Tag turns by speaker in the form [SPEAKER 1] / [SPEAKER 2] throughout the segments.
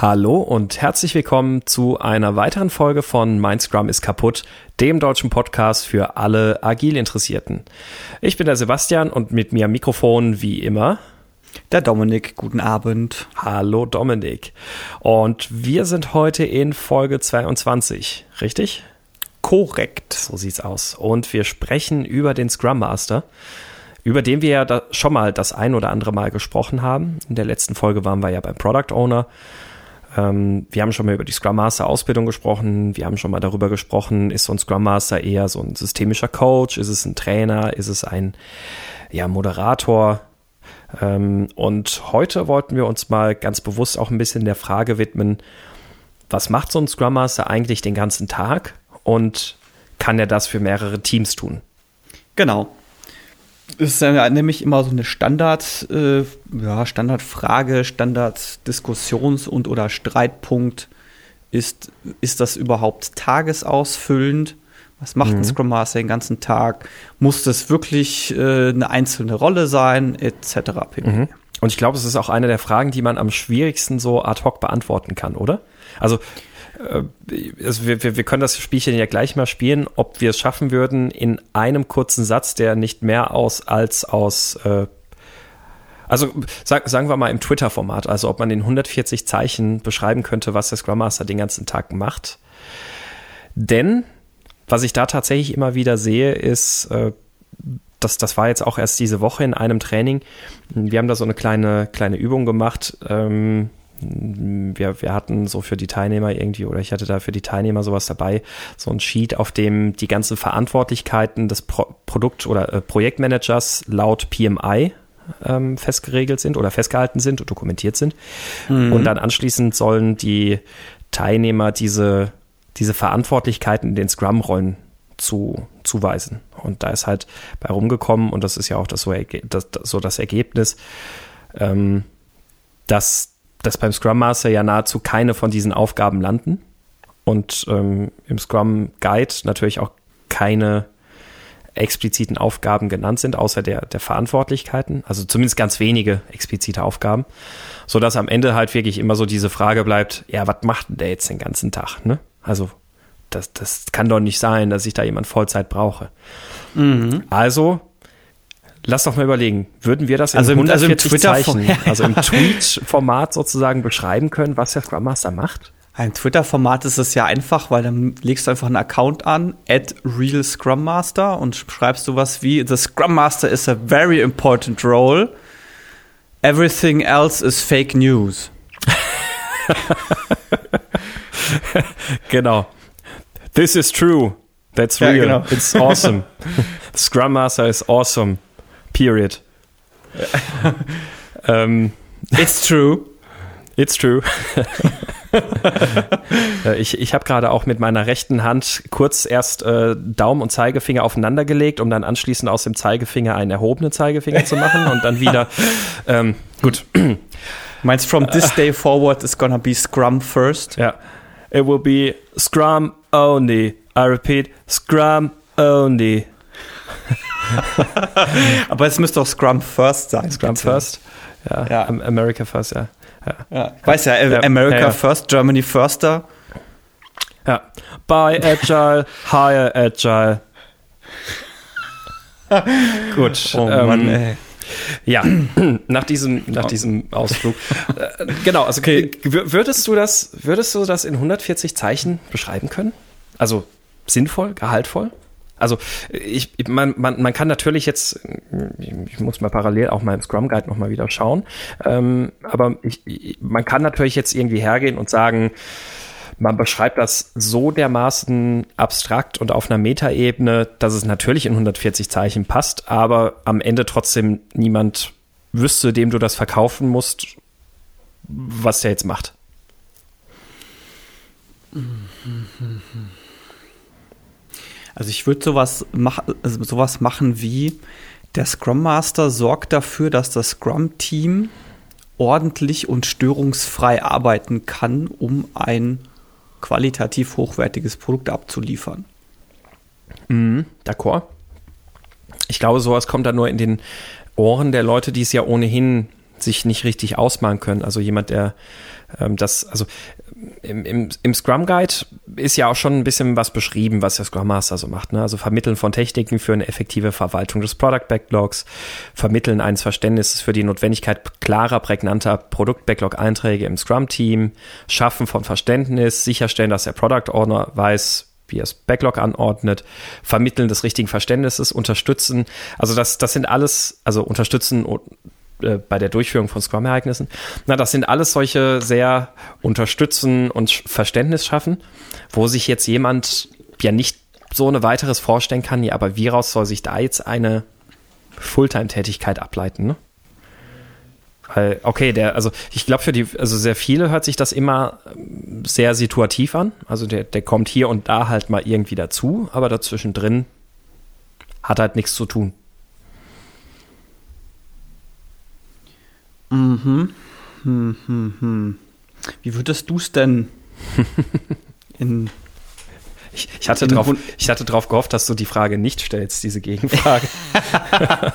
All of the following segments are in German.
[SPEAKER 1] Hallo und herzlich willkommen zu einer weiteren Folge von Mein Scrum ist kaputt, dem deutschen Podcast für alle agil Interessierten. Ich bin der Sebastian und mit mir am Mikrofon wie immer
[SPEAKER 2] der Dominik. Guten Abend.
[SPEAKER 1] Hallo Dominik. Und wir sind heute in Folge 22, richtig?
[SPEAKER 2] Korrekt.
[SPEAKER 1] So sieht's aus. Und wir sprechen über den Scrum Master über den wir ja schon mal das ein oder andere Mal gesprochen haben. In der letzten Folge waren wir ja beim Product Owner ähm, wir haben schon mal über die Scrum Master Ausbildung gesprochen. Wir haben schon mal darüber gesprochen, ist so ein Scrum Master eher so ein systemischer Coach? Ist es ein Trainer? Ist es ein ja, Moderator? Ähm, und heute wollten wir uns mal ganz bewusst auch ein bisschen der Frage widmen, was macht so ein Scrum Master eigentlich den ganzen Tag und kann er das für mehrere Teams tun?
[SPEAKER 2] Genau ist ja nämlich immer so eine Standard, äh, ja, Standardfrage, Standarddiskussions- und oder Streitpunkt. Ist, ist das überhaupt tagesausfüllend? Was macht mhm. ein Scrum Master den ganzen Tag? Muss das wirklich äh, eine einzelne Rolle sein, etc. pp.
[SPEAKER 1] Mhm. Und ich glaube, es ist auch eine der Fragen, die man am schwierigsten so ad hoc beantworten kann, oder? Also also wir, wir, wir können das Spielchen ja gleich mal spielen, ob wir es schaffen würden, in einem kurzen Satz, der nicht mehr aus als aus äh, also sag, sagen wir mal im Twitter-Format, also ob man in 140 Zeichen beschreiben könnte, was der Scrum Master den ganzen Tag macht. Denn was ich da tatsächlich immer wieder sehe, ist, äh, das, das war jetzt auch erst diese Woche in einem Training. Wir haben da so eine kleine, kleine Übung gemacht. Ähm, wir, wir hatten so für die Teilnehmer irgendwie, oder ich hatte da für die Teilnehmer sowas dabei, so ein Sheet, auf dem die ganzen Verantwortlichkeiten des Pro Produkt- oder äh, Projektmanagers laut PMI ähm, festgeregelt sind oder festgehalten sind und dokumentiert sind. Mhm. Und dann anschließend sollen die Teilnehmer diese, diese Verantwortlichkeiten in den Scrum-Rollen zu, zuweisen. Und da ist halt bei rumgekommen, und das ist ja auch das so, das, so das Ergebnis, ähm, dass dass beim Scrum Master ja nahezu keine von diesen Aufgaben landen und ähm, im Scrum Guide natürlich auch keine expliziten Aufgaben genannt sind, außer der, der Verantwortlichkeiten, also zumindest ganz wenige explizite Aufgaben, so dass am Ende halt wirklich immer so diese Frage bleibt, ja, was macht denn der jetzt den ganzen Tag, ne? Also, das, das kann doch nicht sein, dass ich da jemand Vollzeit brauche. Mhm. Also Lass doch mal überlegen, würden wir das in also 140 also im Zeichen, also im Tweet-Format sozusagen beschreiben können, was der Scrum Master macht?
[SPEAKER 2] Im Twitter-Format ist es ja einfach, weil dann legst du einfach einen Account an, at real Scrum Master und schreibst du was wie, the Scrum Master is a very important role. Everything else is fake news.
[SPEAKER 1] genau. This is true. That's real. Ja, genau. It's awesome. Scrum Master is awesome. Period.
[SPEAKER 2] ähm, It's true.
[SPEAKER 1] It's true. ich ich habe gerade auch mit meiner rechten Hand kurz erst äh, Daumen und Zeigefinger aufeinander gelegt, um dann anschließend aus dem Zeigefinger einen erhobenen Zeigefinger zu machen und dann wieder. Ähm, gut.
[SPEAKER 2] Meinst from this day forward is gonna be Scrum first?
[SPEAKER 1] Ja. It will be Scrum only. I repeat, Scrum only.
[SPEAKER 2] Aber es müsste doch Scrum First sein.
[SPEAKER 1] Scrum bitte. First? Ja. ja. America First, ja.
[SPEAKER 2] ja. ja. Weiß ja, America First, Germany Firster.
[SPEAKER 1] Ja. Buy Agile, Hire Agile. Gut. Oh ähm, Mann, ey. Ja, nach diesem, nach diesem Ausflug. Äh, genau, also okay. würdest du das, würdest du das in 140 Zeichen beschreiben können? Also sinnvoll, gehaltvoll? Also ich, man, man, man kann natürlich jetzt, ich muss mal parallel auch mal im Scrum Guide nochmal wieder schauen, ähm, aber ich, man kann natürlich jetzt irgendwie hergehen und sagen, man beschreibt das so dermaßen abstrakt und auf einer Metaebene, dass es natürlich in 140 Zeichen passt, aber am Ende trotzdem niemand wüsste, dem du das verkaufen musst, was der jetzt macht.
[SPEAKER 2] Also ich würde sowas, mach, also sowas machen wie, der Scrum Master sorgt dafür, dass das Scrum-Team ordentlich und störungsfrei arbeiten kann, um ein qualitativ hochwertiges Produkt abzuliefern.
[SPEAKER 1] Mhm, d'accord. Ich glaube, sowas kommt dann nur in den Ohren der Leute, die es ja ohnehin sich nicht richtig ausmalen können. Also jemand, der ähm, das, also im, im, im Scrum Guide ist ja auch schon ein bisschen was beschrieben, was der Scrum Master so macht. Ne? Also Vermitteln von Techniken für eine effektive Verwaltung des Product Backlogs, Vermitteln eines Verständnisses für die Notwendigkeit klarer, prägnanter Produkt-Backlog-Einträge im Scrum-Team, Schaffen von Verständnis, sicherstellen, dass der Product Owner weiß, wie er das Backlog anordnet, Vermitteln des richtigen Verständnisses, unterstützen. Also das, das sind alles, also unterstützen äh, bei der Durchführung von Scrum-Ereignissen. Na, das sind alles solche sehr unterstützen und Verständnis schaffen, wo sich jetzt jemand ja nicht so eine weiteres vorstellen kann, ja, aber wie raus soll sich da jetzt eine Fulltime-Tätigkeit ableiten, ne? Weil, okay, der, also ich glaube für die, also sehr viele hört sich das immer ähm, sehr situativ an. Also der, der kommt hier und da halt mal irgendwie dazu, aber dazwischen drin hat halt nichts zu tun.
[SPEAKER 2] Mhm. Hm, hm, hm. Wie würdest du es denn in.
[SPEAKER 1] Ich, ich, hatte drauf, ich hatte drauf gehofft, dass du die Frage nicht stellst, diese Gegenfrage.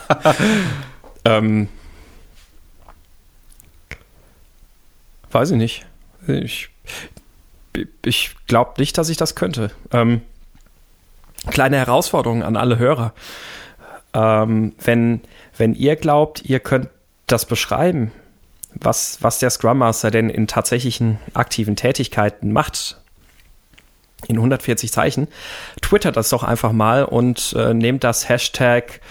[SPEAKER 1] ähm, weiß ich nicht. Ich, ich glaube nicht, dass ich das könnte. Ähm, kleine Herausforderung an alle Hörer. Ähm, wenn, wenn ihr glaubt, ihr könnt das beschreiben, was, was der Scrum Master denn in tatsächlichen aktiven Tätigkeiten macht, in 140 Zeichen, twittert das doch einfach mal und äh, nehmt das Hashtag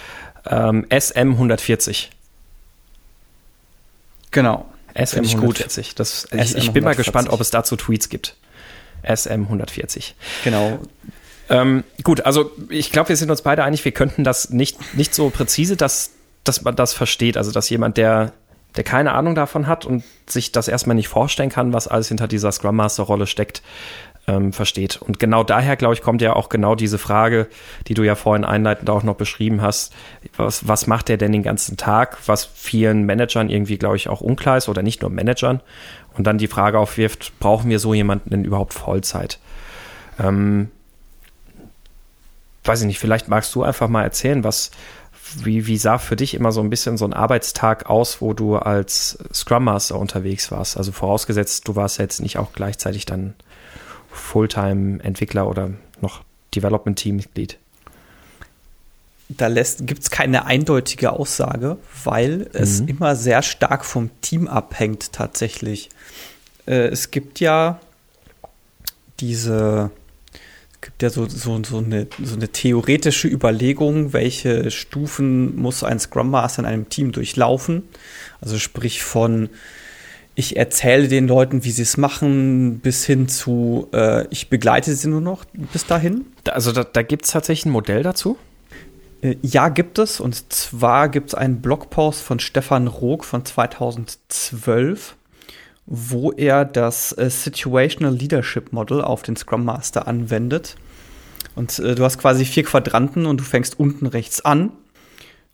[SPEAKER 1] ähm, SM140.
[SPEAKER 2] Genau.
[SPEAKER 1] SM140. Das, ich, SM ich bin mal gespannt, ob es dazu Tweets gibt. SM140.
[SPEAKER 2] Genau.
[SPEAKER 1] Ähm, gut, also ich glaube, wir sind uns beide einig, wir könnten das nicht, nicht so präzise, dass dass man das versteht. Also, dass jemand, der, der keine Ahnung davon hat und sich das erstmal nicht vorstellen kann, was alles hinter dieser Scrum Master Rolle steckt, ähm, versteht. Und genau daher, glaube ich, kommt ja auch genau diese Frage, die du ja vorhin einleitend auch noch beschrieben hast. Was, was macht der denn den ganzen Tag? Was vielen Managern irgendwie, glaube ich, auch unklar ist oder nicht nur Managern. Und dann die Frage aufwirft, brauchen wir so jemanden denn überhaupt Vollzeit? Ähm, weiß ich nicht, vielleicht magst du einfach mal erzählen, was, wie, wie sah für dich immer so ein bisschen so ein Arbeitstag aus, wo du als Scrum Master unterwegs warst? Also vorausgesetzt, du warst jetzt nicht auch gleichzeitig dann Fulltime-Entwickler oder noch Development-Team-Mitglied.
[SPEAKER 2] Da gibt es keine eindeutige Aussage, weil es mhm. immer sehr stark vom Team abhängt tatsächlich. Äh, es gibt ja diese gibt ja so, so, so, eine, so eine theoretische Überlegung, welche Stufen muss ein Scrum Master in einem Team durchlaufen. Also sprich von ich erzähle den Leuten, wie sie es machen, bis hin zu äh, ich begleite sie nur noch bis dahin.
[SPEAKER 1] Also da, da gibt es tatsächlich ein Modell dazu?
[SPEAKER 2] Äh, ja, gibt es. Und zwar gibt es einen Blogpost von Stefan Rook von 2012 wo er das äh, Situational Leadership Model auf den Scrum Master anwendet. Und äh, du hast quasi vier Quadranten und du fängst unten rechts an.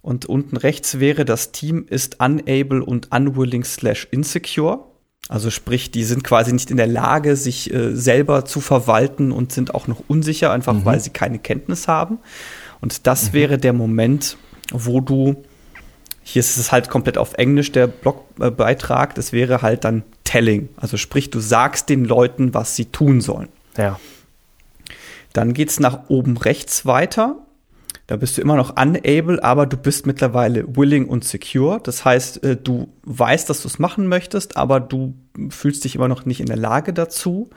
[SPEAKER 2] Und unten rechts wäre, das Team ist unable und unwilling slash insecure. Also sprich, die sind quasi nicht in der Lage, sich äh, selber zu verwalten und sind auch noch unsicher, einfach mhm. weil sie keine Kenntnis haben. Und das mhm. wäre der Moment, wo du hier ist es halt komplett auf Englisch, der Blogbeitrag. Das wäre halt dann Telling. Also sprich, du sagst den Leuten, was sie tun sollen.
[SPEAKER 1] Ja.
[SPEAKER 2] Dann geht es nach oben rechts weiter. Da bist du immer noch unable, aber du bist mittlerweile willing und secure. Das heißt, äh, du weißt, dass du es machen möchtest, aber du fühlst dich immer noch nicht in der Lage dazu.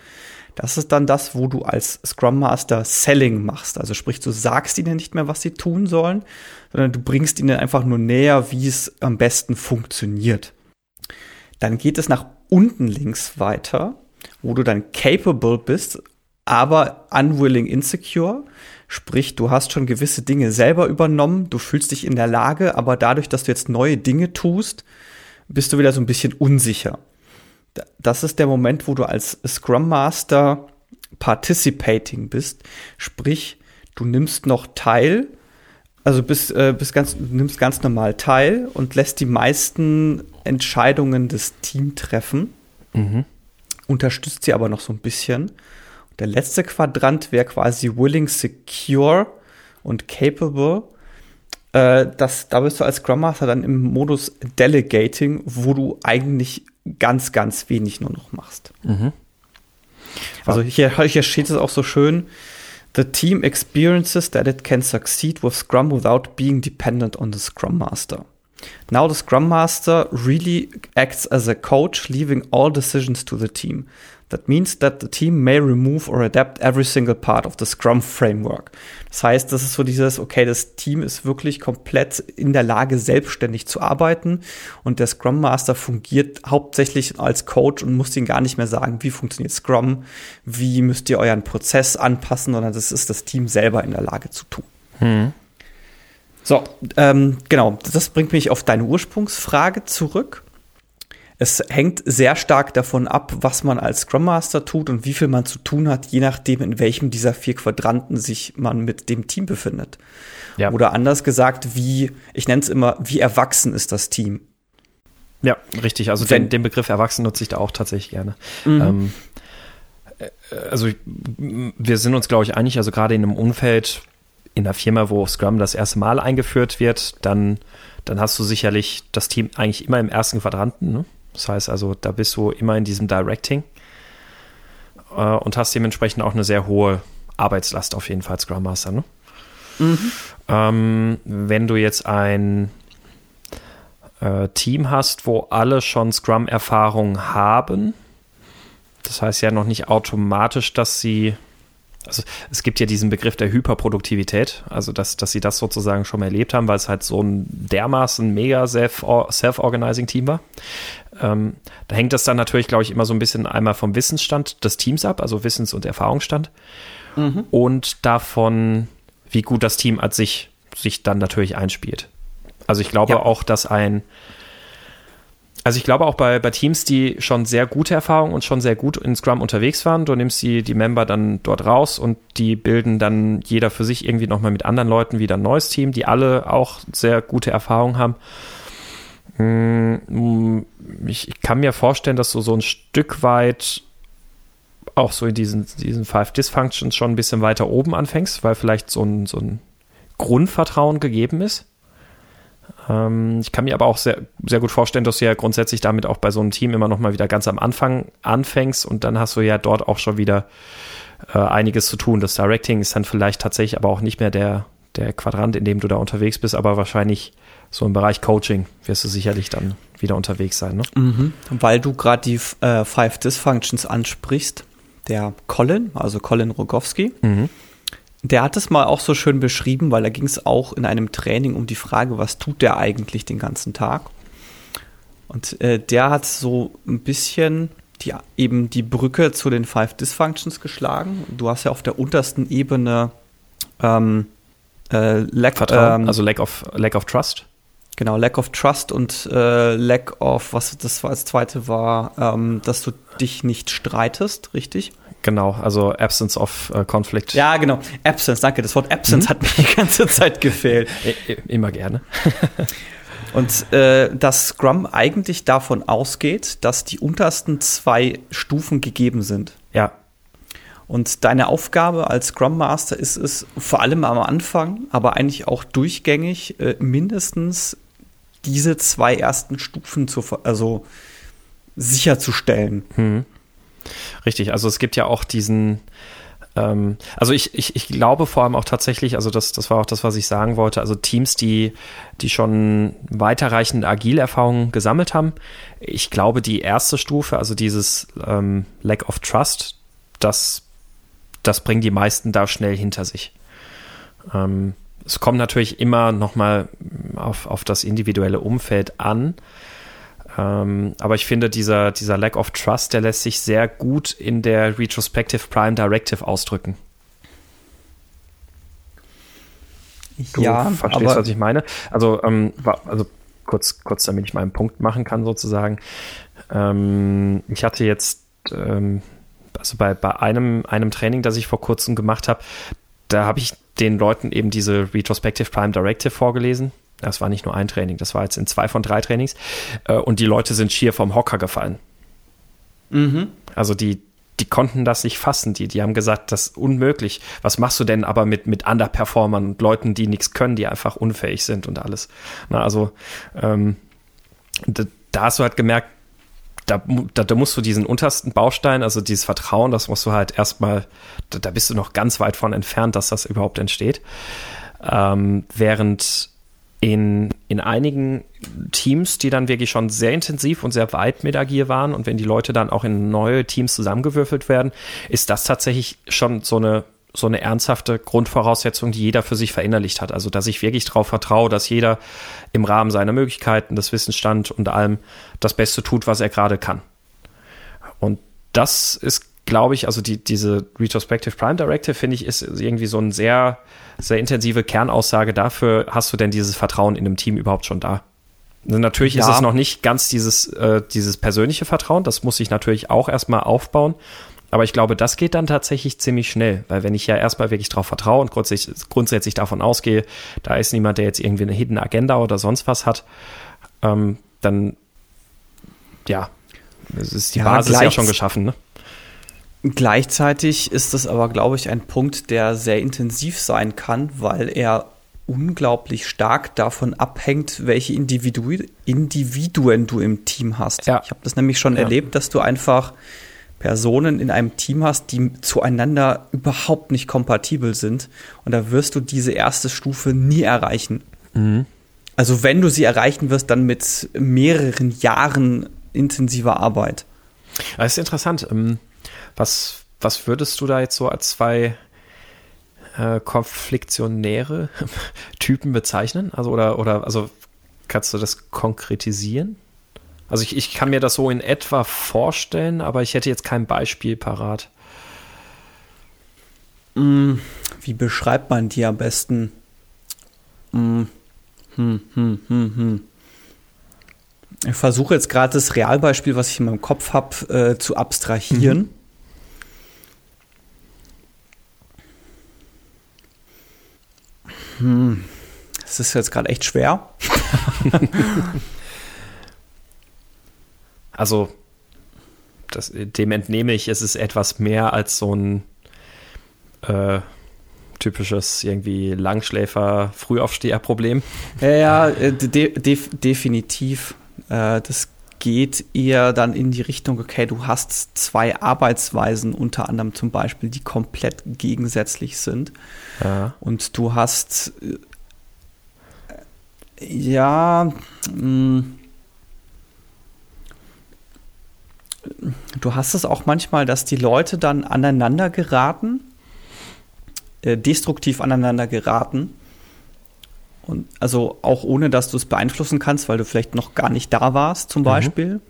[SPEAKER 2] Das ist dann das, wo du als Scrum Master Selling machst. Also sprich, du sagst ihnen nicht mehr, was sie tun sollen, sondern du bringst ihnen einfach nur näher, wie es am besten funktioniert. Dann geht es nach unten links weiter, wo du dann capable bist, aber unwilling insecure. Sprich, du hast schon gewisse Dinge selber übernommen, du fühlst dich in der Lage, aber dadurch, dass du jetzt neue Dinge tust, bist du wieder so ein bisschen unsicher das ist der Moment, wo du als Scrum Master participating bist. Sprich, du nimmst noch teil, also bist, äh, bist ganz, nimmst ganz normal teil und lässt die meisten Entscheidungen des Teams treffen. Mhm. Unterstützt sie aber noch so ein bisschen. Und der letzte Quadrant wäre quasi willing, secure und capable. Äh, das, da bist du als Scrum Master dann im Modus Delegating, wo du eigentlich ganz, ganz wenig nur noch machst. Mhm. Also hier, hier steht es auch so schön. The team experiences that it can succeed with Scrum without being dependent on the Scrum Master. Now the Scrum Master really acts as a coach, leaving all decisions to the team. That means that the team may remove or adapt every single part of the Scrum Framework. Das heißt, das ist so dieses, okay, das Team ist wirklich komplett in der Lage, selbstständig zu arbeiten und der Scrum Master fungiert hauptsächlich als Coach und muss ihnen gar nicht mehr sagen, wie funktioniert Scrum, wie müsst ihr euren Prozess anpassen, sondern das ist das Team selber in der Lage zu tun. Hm. So, ähm, genau, das bringt mich auf deine Ursprungsfrage zurück. Es hängt sehr stark davon ab, was man als Scrum Master tut und wie viel man zu tun hat, je nachdem, in welchem dieser vier Quadranten sich man mit dem Team befindet. Ja. Oder anders gesagt, wie, ich nenne es immer, wie erwachsen ist das Team?
[SPEAKER 1] Ja, richtig. Also Wenn, den, den, Begriff erwachsen nutze ich da auch tatsächlich gerne. Mhm. Ähm, äh, also wir sind uns, glaube ich, einig, also gerade in einem Umfeld, in einer Firma, wo Scrum das erste Mal eingeführt wird, dann, dann hast du sicherlich das Team eigentlich immer im ersten Quadranten. Ne? Das heißt also, da bist du immer in diesem Directing äh, und hast dementsprechend auch eine sehr hohe Arbeitslast auf jeden Fall Scrum Master. Ne? Mhm. Ähm, wenn du jetzt ein äh, Team hast, wo alle schon Scrum-Erfahrung haben, das heißt ja noch nicht automatisch, dass sie also es gibt ja diesen Begriff der Hyperproduktivität, also dass, dass sie das sozusagen schon mal erlebt haben, weil es halt so ein dermaßen mega self-organizing Team war. Ähm, da hängt das dann natürlich, glaube ich, immer so ein bisschen einmal vom Wissensstand des Teams ab, also Wissens- und Erfahrungsstand mhm. und davon, wie gut das Team als sich sich dann natürlich einspielt. Also ich glaube ja. auch, dass ein also ich glaube auch bei, bei Teams, die schon sehr gute Erfahrungen und schon sehr gut in Scrum unterwegs waren, du nimmst die, die Member dann dort raus und die bilden dann jeder für sich irgendwie nochmal mit anderen Leuten wieder ein neues Team, die alle auch sehr gute Erfahrungen haben. Hm, ich, ich kann mir vorstellen, dass du so ein Stück weit auch so in diesen, diesen Five Dysfunctions schon ein bisschen weiter oben anfängst, weil vielleicht so ein, so ein Grundvertrauen gegeben ist. Ähm, ich kann mir aber auch sehr, sehr gut vorstellen, dass du ja grundsätzlich damit auch bei so einem Team immer noch mal wieder ganz am Anfang anfängst und dann hast du ja dort auch schon wieder äh, einiges zu tun. Das Directing ist dann vielleicht tatsächlich aber auch nicht mehr der, der Quadrant, in dem du da unterwegs bist, aber wahrscheinlich so im Bereich Coaching wirst du sicherlich dann wieder unterwegs sein. Ne?
[SPEAKER 2] Mhm. Weil du gerade die äh, Five Dysfunctions ansprichst, der Colin, also Colin Rogowski, mhm. Der hat es mal auch so schön beschrieben, weil da ging es auch in einem Training um die Frage, was tut der eigentlich den ganzen Tag? Und äh, der hat so ein bisschen die, eben die Brücke zu den Five Dysfunctions geschlagen. Du hast ja auf der untersten Ebene ähm,
[SPEAKER 1] äh, lack, Vertrauen, ähm, also lack of, lack of Trust.
[SPEAKER 2] Genau, Lack of Trust und äh, Lack of, was das war als zweite war, ähm, dass du dich nicht streitest, richtig?
[SPEAKER 1] Genau, also Absence of äh, Conflict.
[SPEAKER 2] Ja, genau. Absence, danke. Das Wort Absence mhm. hat mir die ganze Zeit gefehlt.
[SPEAKER 1] Immer gerne.
[SPEAKER 2] Und äh, dass Scrum eigentlich davon ausgeht, dass die untersten zwei Stufen gegeben sind.
[SPEAKER 1] Ja.
[SPEAKER 2] Und deine Aufgabe als Scrum Master ist es, vor allem am Anfang, aber eigentlich auch durchgängig, äh, mindestens diese zwei ersten Stufen zu, also sicherzustellen.
[SPEAKER 1] Hm. Richtig, also es gibt ja auch diesen, ähm, also ich, ich, ich glaube vor allem auch tatsächlich, also das, das war auch das, was ich sagen wollte, also Teams, die, die schon weiterreichende Agile-Erfahrungen gesammelt haben, ich glaube, die erste Stufe, also dieses ähm, Lack of Trust, das, das bringen die meisten da schnell hinter sich. Ähm, es kommt natürlich immer nochmal auf, auf das individuelle Umfeld an. Ähm, aber ich finde, dieser, dieser Lack of Trust, der lässt sich sehr gut in der Retrospective Prime Directive ausdrücken. Du ja, verstehst, aber was ich meine? Also, ähm, also kurz, kurz, damit ich meinen Punkt machen kann, sozusagen. Ähm, ich hatte jetzt, ähm, also bei, bei einem, einem Training, das ich vor kurzem gemacht habe, da habe ich den Leuten eben diese Retrospective Prime Directive vorgelesen das war nicht nur ein Training, das war jetzt in zwei von drei Trainings. Äh, und die Leute sind schier vom Hocker gefallen. Mhm. Also die, die konnten das nicht fassen. Die, die haben gesagt, das ist unmöglich. Was machst du denn aber mit, mit Underperformern und Leuten, die nichts können, die einfach unfähig sind und alles. Na, also ähm, da, da hast du halt gemerkt, da, da, da musst du diesen untersten Baustein, also dieses Vertrauen, das musst du halt erstmal, da, da bist du noch ganz weit von entfernt, dass das überhaupt entsteht. Ähm, während in, in einigen Teams, die dann wirklich schon sehr intensiv und sehr weit mit Agil waren und wenn die Leute dann auch in neue Teams zusammengewürfelt werden, ist das tatsächlich schon so eine so eine ernsthafte Grundvoraussetzung, die jeder für sich verinnerlicht hat. Also, dass ich wirklich darauf vertraue, dass jeder im Rahmen seiner Möglichkeiten, des Wissensstands und allem das Beste tut, was er gerade kann. Und das ist, glaube ich, also die, diese Retrospective Prime Directive, finde ich, ist irgendwie so eine sehr, sehr intensive Kernaussage dafür, hast du denn dieses Vertrauen in einem Team überhaupt schon da? Also natürlich ja. ist es noch nicht ganz dieses, äh, dieses persönliche Vertrauen, das muss ich natürlich auch erstmal aufbauen. Aber ich glaube, das geht dann tatsächlich ziemlich schnell, weil wenn ich ja erstmal wirklich darauf vertraue und grundsätzlich, grundsätzlich davon ausgehe, da ist niemand, der jetzt irgendwie eine Hidden Agenda oder sonst was hat, ähm, dann ja, es ist die ja, Basis ja schon geschaffen. Ne?
[SPEAKER 2] Gleichzeitig ist es aber, glaube ich, ein Punkt, der sehr intensiv sein kann, weil er unglaublich stark davon abhängt, welche Individu Individuen du im Team hast. Ja. Ich habe das nämlich schon ja. erlebt, dass du einfach Personen in einem Team hast, die zueinander überhaupt nicht kompatibel sind. Und da wirst du diese erste Stufe nie erreichen. Mhm. Also wenn du sie erreichen wirst, dann mit mehreren Jahren intensiver Arbeit.
[SPEAKER 1] Das ist interessant. Ähm, was, was würdest du da jetzt so als zwei äh, konfliktionäre Typen bezeichnen? Also oder, oder also kannst du das konkretisieren? Also ich, ich kann mir das so in etwa vorstellen, aber ich hätte jetzt kein Beispiel parat.
[SPEAKER 2] Mm, wie beschreibt man die am besten? Mm, hm, hm, hm, hm. Ich versuche jetzt gerade das Realbeispiel, was ich in meinem Kopf habe, äh, zu abstrahieren. Mhm. Hm. Das ist jetzt gerade echt schwer.
[SPEAKER 1] Also, das, dem entnehme ich, es ist etwas mehr als so ein äh, typisches irgendwie Langschläfer, Frühaufsteher-Problem.
[SPEAKER 2] Ja, ja äh, de de definitiv. Äh, das geht eher dann in die Richtung, okay, du hast zwei Arbeitsweisen, unter anderem zum Beispiel, die komplett gegensätzlich sind. Ja. Und du hast äh, ja, mh, hm, du hast es auch manchmal, dass die Leute dann aneinander geraten, äh, destruktiv aneinander geraten. Und also auch ohne, dass du es beeinflussen kannst, weil du vielleicht noch gar nicht da warst, zum mhm. Beispiel.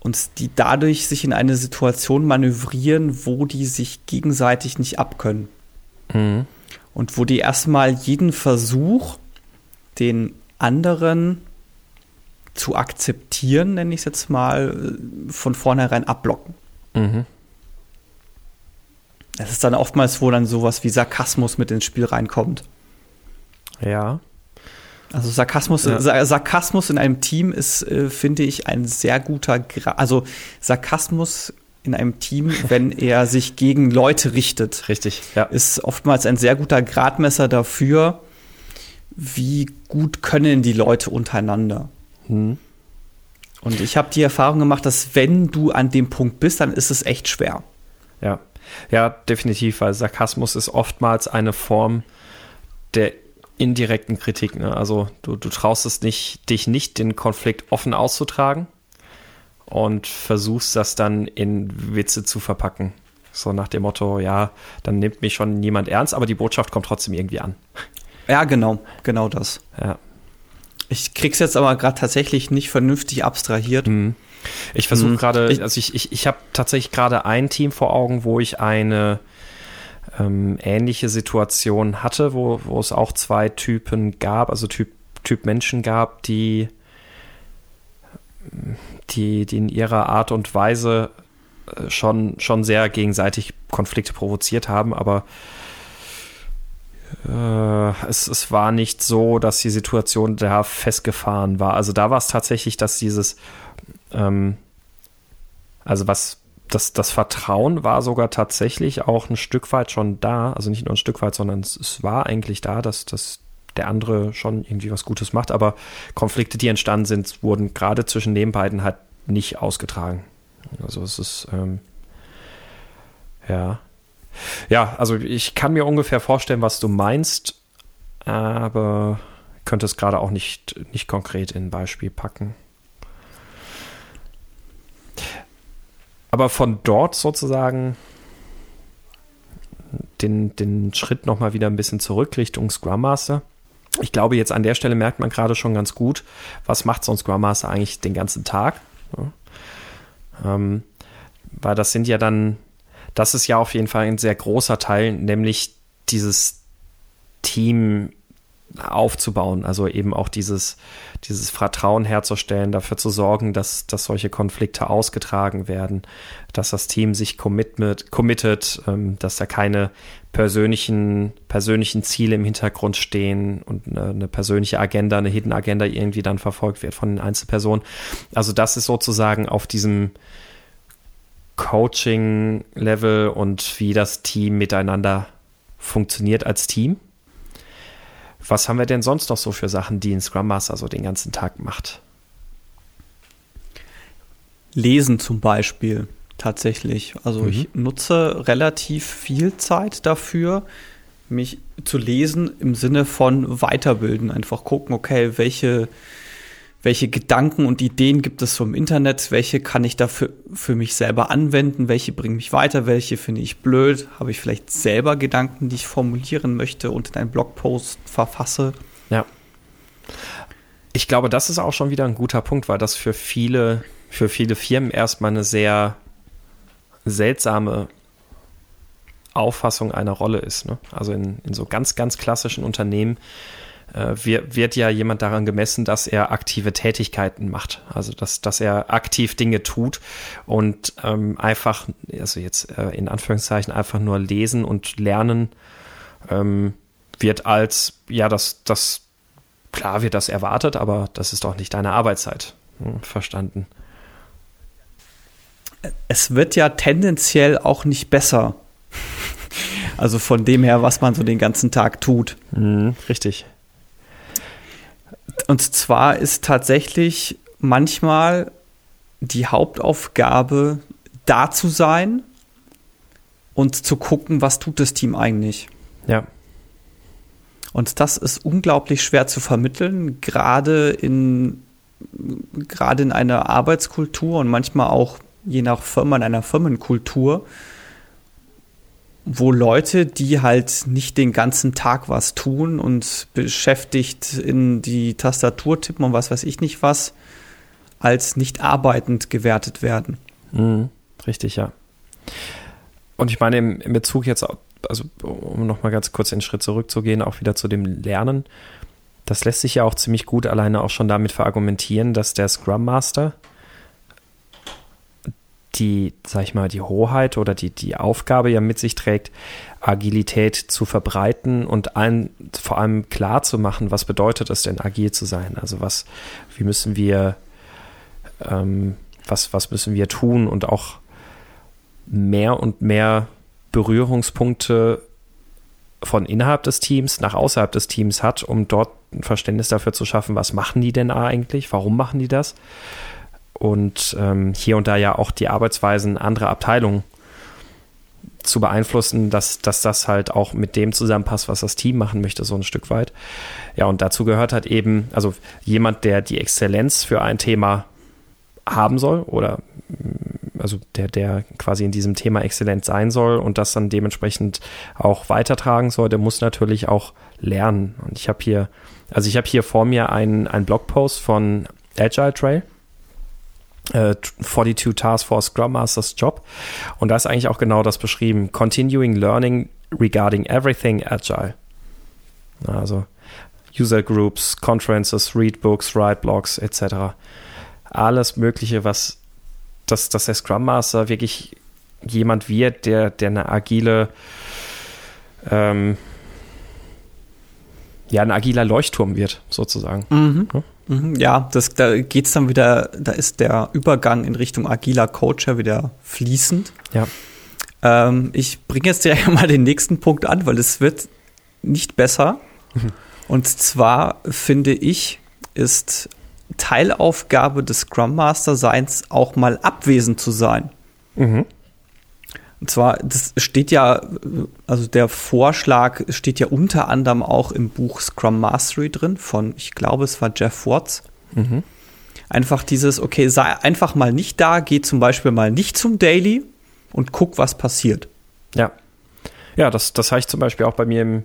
[SPEAKER 2] Und die dadurch sich in eine Situation manövrieren, wo die sich gegenseitig nicht abkönnen. Mhm. Und wo die erstmal jeden Versuch, den anderen zu akzeptieren, nenne ich es jetzt mal, von vornherein abblocken. Mhm. Es ist dann oftmals, wo dann sowas wie Sarkasmus mit ins Spiel reinkommt.
[SPEAKER 1] Ja.
[SPEAKER 2] Also Sarkasmus, ja. Sarkasmus in einem Team ist, äh, finde ich, ein sehr guter, Gra also Sarkasmus in einem Team, wenn er sich gegen Leute richtet.
[SPEAKER 1] Richtig,
[SPEAKER 2] ja. Ist oftmals ein sehr guter Gradmesser dafür, wie gut können die Leute untereinander. Hm. Und ich habe die Erfahrung gemacht, dass wenn du an dem Punkt bist, dann ist es echt schwer.
[SPEAKER 1] Ja, ja, definitiv, weil Sarkasmus ist oftmals eine Form der indirekten Kritik. Ne? Also du, du traust es nicht, dich nicht den Konflikt offen auszutragen und versuchst das dann in Witze zu verpacken. So nach dem Motto, ja, dann nimmt mich schon niemand ernst, aber die Botschaft kommt trotzdem irgendwie an.
[SPEAKER 2] Ja, genau, genau das.
[SPEAKER 1] Ja.
[SPEAKER 2] Ich krieg's jetzt aber gerade tatsächlich nicht vernünftig abstrahiert. Mhm.
[SPEAKER 1] Ich versuche mhm. gerade, also ich, ich, ich habe tatsächlich gerade ein Team vor Augen, wo ich eine ähm, ähnliche Situation hatte, wo, wo es auch zwei Typen gab, also Typ, Typ Menschen gab, die, die, die in ihrer Art und Weise äh, schon, schon sehr gegenseitig Konflikte provoziert haben, aber äh, es, es war nicht so, dass die Situation da festgefahren war. Also da war es tatsächlich, dass dieses, ähm, also was das, das Vertrauen war sogar tatsächlich auch ein Stück weit schon da. Also nicht nur ein Stück weit, sondern es, es war eigentlich da, dass, dass der andere schon irgendwie was Gutes macht. Aber Konflikte, die entstanden sind, wurden gerade zwischen den beiden halt nicht ausgetragen. Also es ist, ähm, ja. Ja, also ich kann mir ungefähr vorstellen, was du meinst, aber könnte es gerade auch nicht, nicht konkret in ein Beispiel packen. Aber von dort sozusagen den, den Schritt nochmal wieder ein bisschen zurück Richtung Scrum Master. Ich glaube, jetzt an der Stelle merkt man gerade schon ganz gut, was macht so ein Scrum Master eigentlich den ganzen Tag. Ja. Ähm, weil das sind ja dann, das ist ja auf jeden Fall ein sehr großer Teil, nämlich dieses Team aufzubauen. Also eben auch dieses, dieses Vertrauen herzustellen, dafür zu sorgen, dass, dass solche Konflikte ausgetragen werden, dass das Team sich commitment, committet, ähm, dass da keine persönlichen, persönlichen Ziele im Hintergrund stehen und eine, eine, persönliche Agenda, eine Hidden Agenda irgendwie dann verfolgt wird von den Einzelpersonen. Also das ist sozusagen auf diesem Coaching-Level und wie das Team miteinander funktioniert als Team. Was haben wir denn sonst noch so für Sachen, die ein Scrum Master so den ganzen Tag macht?
[SPEAKER 2] Lesen zum Beispiel tatsächlich. Also mhm. ich nutze relativ viel Zeit dafür, mich zu lesen im Sinne von weiterbilden. Einfach gucken, okay, welche welche Gedanken und Ideen gibt es vom Internet, welche kann ich dafür für mich selber anwenden, welche bringen mich weiter, welche finde ich blöd, habe ich vielleicht selber Gedanken, die ich formulieren möchte und in einen Blogpost verfasse.
[SPEAKER 1] Ja. Ich glaube, das ist auch schon wieder ein guter Punkt, weil das für viele, für viele Firmen erstmal eine sehr seltsame Auffassung einer Rolle ist. Ne? Also in, in so ganz, ganz klassischen Unternehmen wird, wird ja jemand daran gemessen, dass er aktive Tätigkeiten macht. Also dass, dass er aktiv Dinge tut und ähm, einfach, also jetzt äh, in Anführungszeichen einfach nur lesen und lernen ähm, wird als, ja, das, das, klar wird das erwartet, aber das ist doch nicht deine Arbeitszeit. Hm, verstanden.
[SPEAKER 2] Es wird ja tendenziell auch nicht besser. Also von dem her, was man so den ganzen Tag tut.
[SPEAKER 1] Mhm, richtig.
[SPEAKER 2] Und zwar ist tatsächlich manchmal die Hauptaufgabe, da zu sein und zu gucken, was tut das Team eigentlich.
[SPEAKER 1] Ja.
[SPEAKER 2] Und das ist unglaublich schwer zu vermitteln, gerade in, gerade in einer Arbeitskultur und manchmal auch je nach Firma in einer Firmenkultur, wo Leute, die halt nicht den ganzen Tag was tun und beschäftigt in die Tastatur tippen und was weiß ich nicht was, als nicht arbeitend gewertet werden.
[SPEAKER 1] Mhm, richtig, ja. Und ich meine, im, im Bezug jetzt, also um nochmal ganz kurz den Schritt zurückzugehen, auch wieder zu dem Lernen, das lässt sich ja auch ziemlich gut alleine auch schon damit verargumentieren, dass der Scrum Master die, sag ich mal, die Hoheit oder die, die Aufgabe ja mit sich trägt, Agilität zu verbreiten und allen vor allem klar zu machen, was bedeutet es denn, agil zu sein? Also was, wie müssen wir, ähm, was, was müssen wir tun und auch mehr und mehr Berührungspunkte von innerhalb des Teams nach außerhalb des Teams hat, um dort ein Verständnis dafür zu schaffen, was machen die denn eigentlich, warum machen die das und ähm, hier und da ja auch die Arbeitsweisen anderer Abteilungen zu beeinflussen, dass, dass das halt auch mit dem zusammenpasst, was das Team machen möchte, so ein Stück weit. Ja, und dazu gehört halt eben, also jemand, der die Exzellenz für ein Thema haben soll oder mm, also der, der quasi in diesem Thema exzellent sein soll und das dann dementsprechend auch weitertragen soll, der muss natürlich auch lernen. Und ich habe hier, also ich habe hier vor mir einen, einen Blogpost von Agile Trail 42 äh, Task Force Scrum Masters Job. Und da ist eigentlich auch genau das beschrieben. Continuing Learning regarding everything agile. Also User Groups, Conferences, Read Books, Write Blogs etc. Alles Mögliche, was dass, dass der Scrum Master wirklich jemand wird, der, der eine agile ähm, ja, ein agiler Leuchtturm wird, sozusagen. Mhm.
[SPEAKER 2] Mhm, ja, das, da geht's dann wieder, da ist der Übergang in Richtung agiler Coacher wieder fließend.
[SPEAKER 1] Ja.
[SPEAKER 2] Ähm, ich bringe jetzt direkt mal den nächsten Punkt an, weil es wird nicht besser. Mhm. Und zwar finde ich, ist Teilaufgabe des Scrum Master Seins auch mal abwesend zu sein. Mhm. Und zwar, das steht ja, also der Vorschlag steht ja unter anderem auch im Buch Scrum Mastery drin von, ich glaube, es war Jeff Watts. Mhm. Einfach dieses, okay, sei einfach mal nicht da, geh zum Beispiel mal nicht zum Daily und guck, was passiert.
[SPEAKER 1] Ja. Ja, das, das habe ich zum Beispiel auch bei mir im,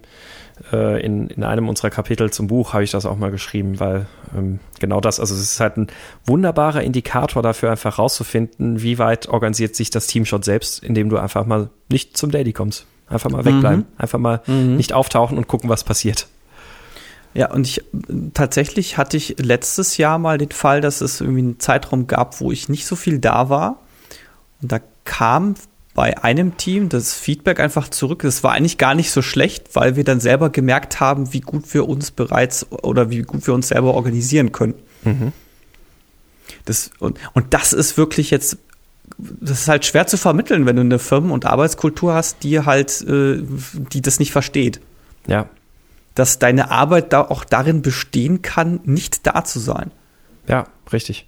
[SPEAKER 1] äh, in, in einem unserer Kapitel zum Buch habe ich das auch mal geschrieben, weil ähm, genau das, also es ist halt ein wunderbarer Indikator dafür, einfach rauszufinden, wie weit organisiert sich das Team schon selbst, indem du einfach mal nicht zum Daily kommst. Einfach mal wegbleiben, mhm. einfach mal mhm. nicht auftauchen und gucken, was passiert.
[SPEAKER 2] Ja, und ich tatsächlich hatte ich letztes Jahr mal den Fall, dass es irgendwie einen Zeitraum gab, wo ich nicht so viel da war. Und da kam bei einem Team das Feedback einfach zurück. Es war eigentlich gar nicht so schlecht, weil wir dann selber gemerkt haben, wie gut wir uns bereits oder wie gut wir uns selber organisieren können. Mhm. Das, und, und das ist wirklich jetzt, das ist halt schwer zu vermitteln, wenn du eine Firmen- und Arbeitskultur hast, die halt, äh, die das nicht versteht.
[SPEAKER 1] Ja.
[SPEAKER 2] Dass deine Arbeit da auch darin bestehen kann, nicht da zu sein.
[SPEAKER 1] Ja, richtig.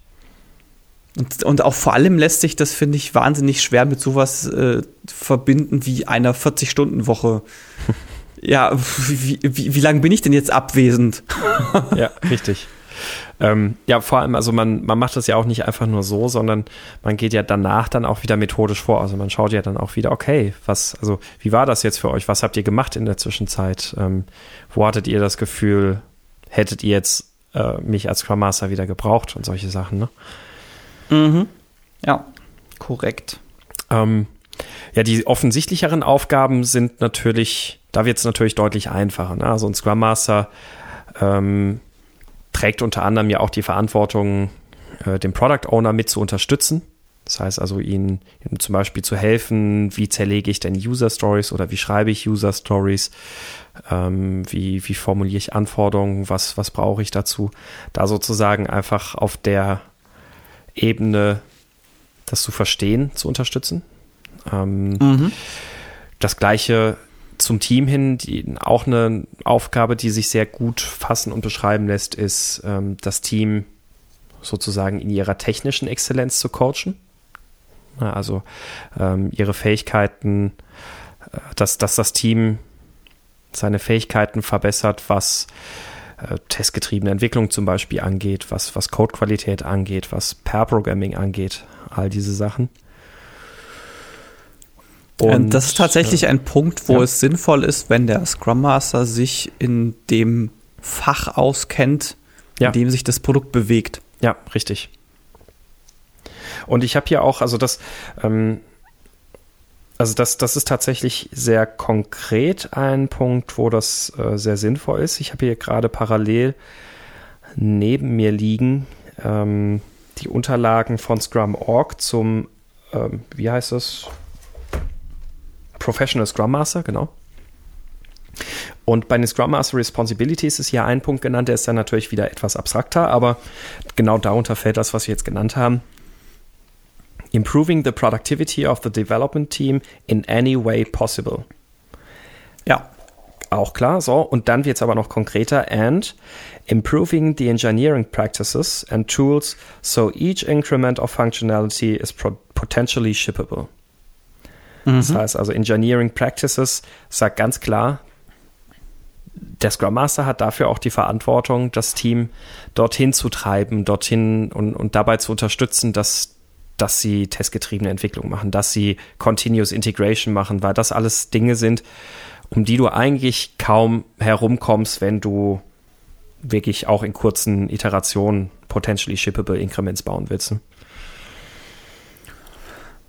[SPEAKER 2] Und, und auch vor allem lässt sich das, finde ich, wahnsinnig schwer mit sowas äh, verbinden wie einer 40-Stunden-Woche. ja, wie, wie, wie lange bin ich denn jetzt abwesend?
[SPEAKER 1] ja, richtig. Ähm, ja, vor allem, also man, man macht das ja auch nicht einfach nur so, sondern man geht ja danach dann auch wieder methodisch vor. Also man schaut ja dann auch wieder, okay, was, also wie war das jetzt für euch? Was habt ihr gemacht in der Zwischenzeit? Ähm, wo hattet ihr das Gefühl, hättet ihr jetzt äh, mich als Scrum Master wieder gebraucht und solche Sachen, ne?
[SPEAKER 2] Mhm. Ja, korrekt.
[SPEAKER 1] Ähm, ja, die offensichtlicheren Aufgaben sind natürlich, da wird es natürlich deutlich einfacher. Ne? Also ein Scrum Master ähm, trägt unter anderem ja auch die Verantwortung, äh, den Product Owner mit zu unterstützen. Das heißt also, ihnen, ihnen, zum Beispiel zu helfen, wie zerlege ich denn User Stories oder wie schreibe ich User Stories, ähm, wie, wie formuliere ich Anforderungen, was, was brauche ich dazu. Da sozusagen einfach auf der Ebene, das zu verstehen, zu unterstützen. Ähm, mhm. Das gleiche zum Team hin, die, auch eine Aufgabe, die sich sehr gut fassen und beschreiben lässt, ist, ähm, das Team sozusagen in ihrer technischen Exzellenz zu coachen. Also ähm, ihre Fähigkeiten, äh, dass, dass das Team seine Fähigkeiten verbessert, was äh, testgetriebene Entwicklung zum Beispiel angeht, was, was Codequalität angeht, was Pair-Programming angeht, all diese Sachen.
[SPEAKER 2] Und das ist tatsächlich äh, ein Punkt, wo ja. es sinnvoll ist, wenn der Scrum Master sich in dem Fach auskennt, ja. in dem sich das Produkt bewegt.
[SPEAKER 1] Ja, richtig. Und ich habe hier auch, also das, ähm, also das, das ist tatsächlich sehr konkret ein Punkt, wo das äh, sehr sinnvoll ist. Ich habe hier gerade parallel neben mir liegen ähm, die Unterlagen von Scrum.org zum, ähm, wie heißt das? Professional Scrum Master, genau. Und bei den Scrum Master Responsibilities ist hier ein Punkt genannt, der ist dann natürlich wieder etwas abstrakter, aber genau darunter fällt das, was wir jetzt genannt haben. Improving the productivity of the development team in any way possible. Ja, auch klar. So, und dann wird es aber noch konkreter. And improving the engineering practices and tools so each increment of functionality is potentially shippable. Mhm. Das heißt also, Engineering Practices sagt ganz klar, der Scrum Master hat dafür auch die Verantwortung, das Team dorthin zu treiben, dorthin und, und dabei zu unterstützen, dass dass sie testgetriebene Entwicklung machen, dass sie Continuous Integration machen, weil das alles Dinge sind, um die du eigentlich kaum herumkommst, wenn du wirklich auch in kurzen Iterationen potentially shippable Increments bauen willst.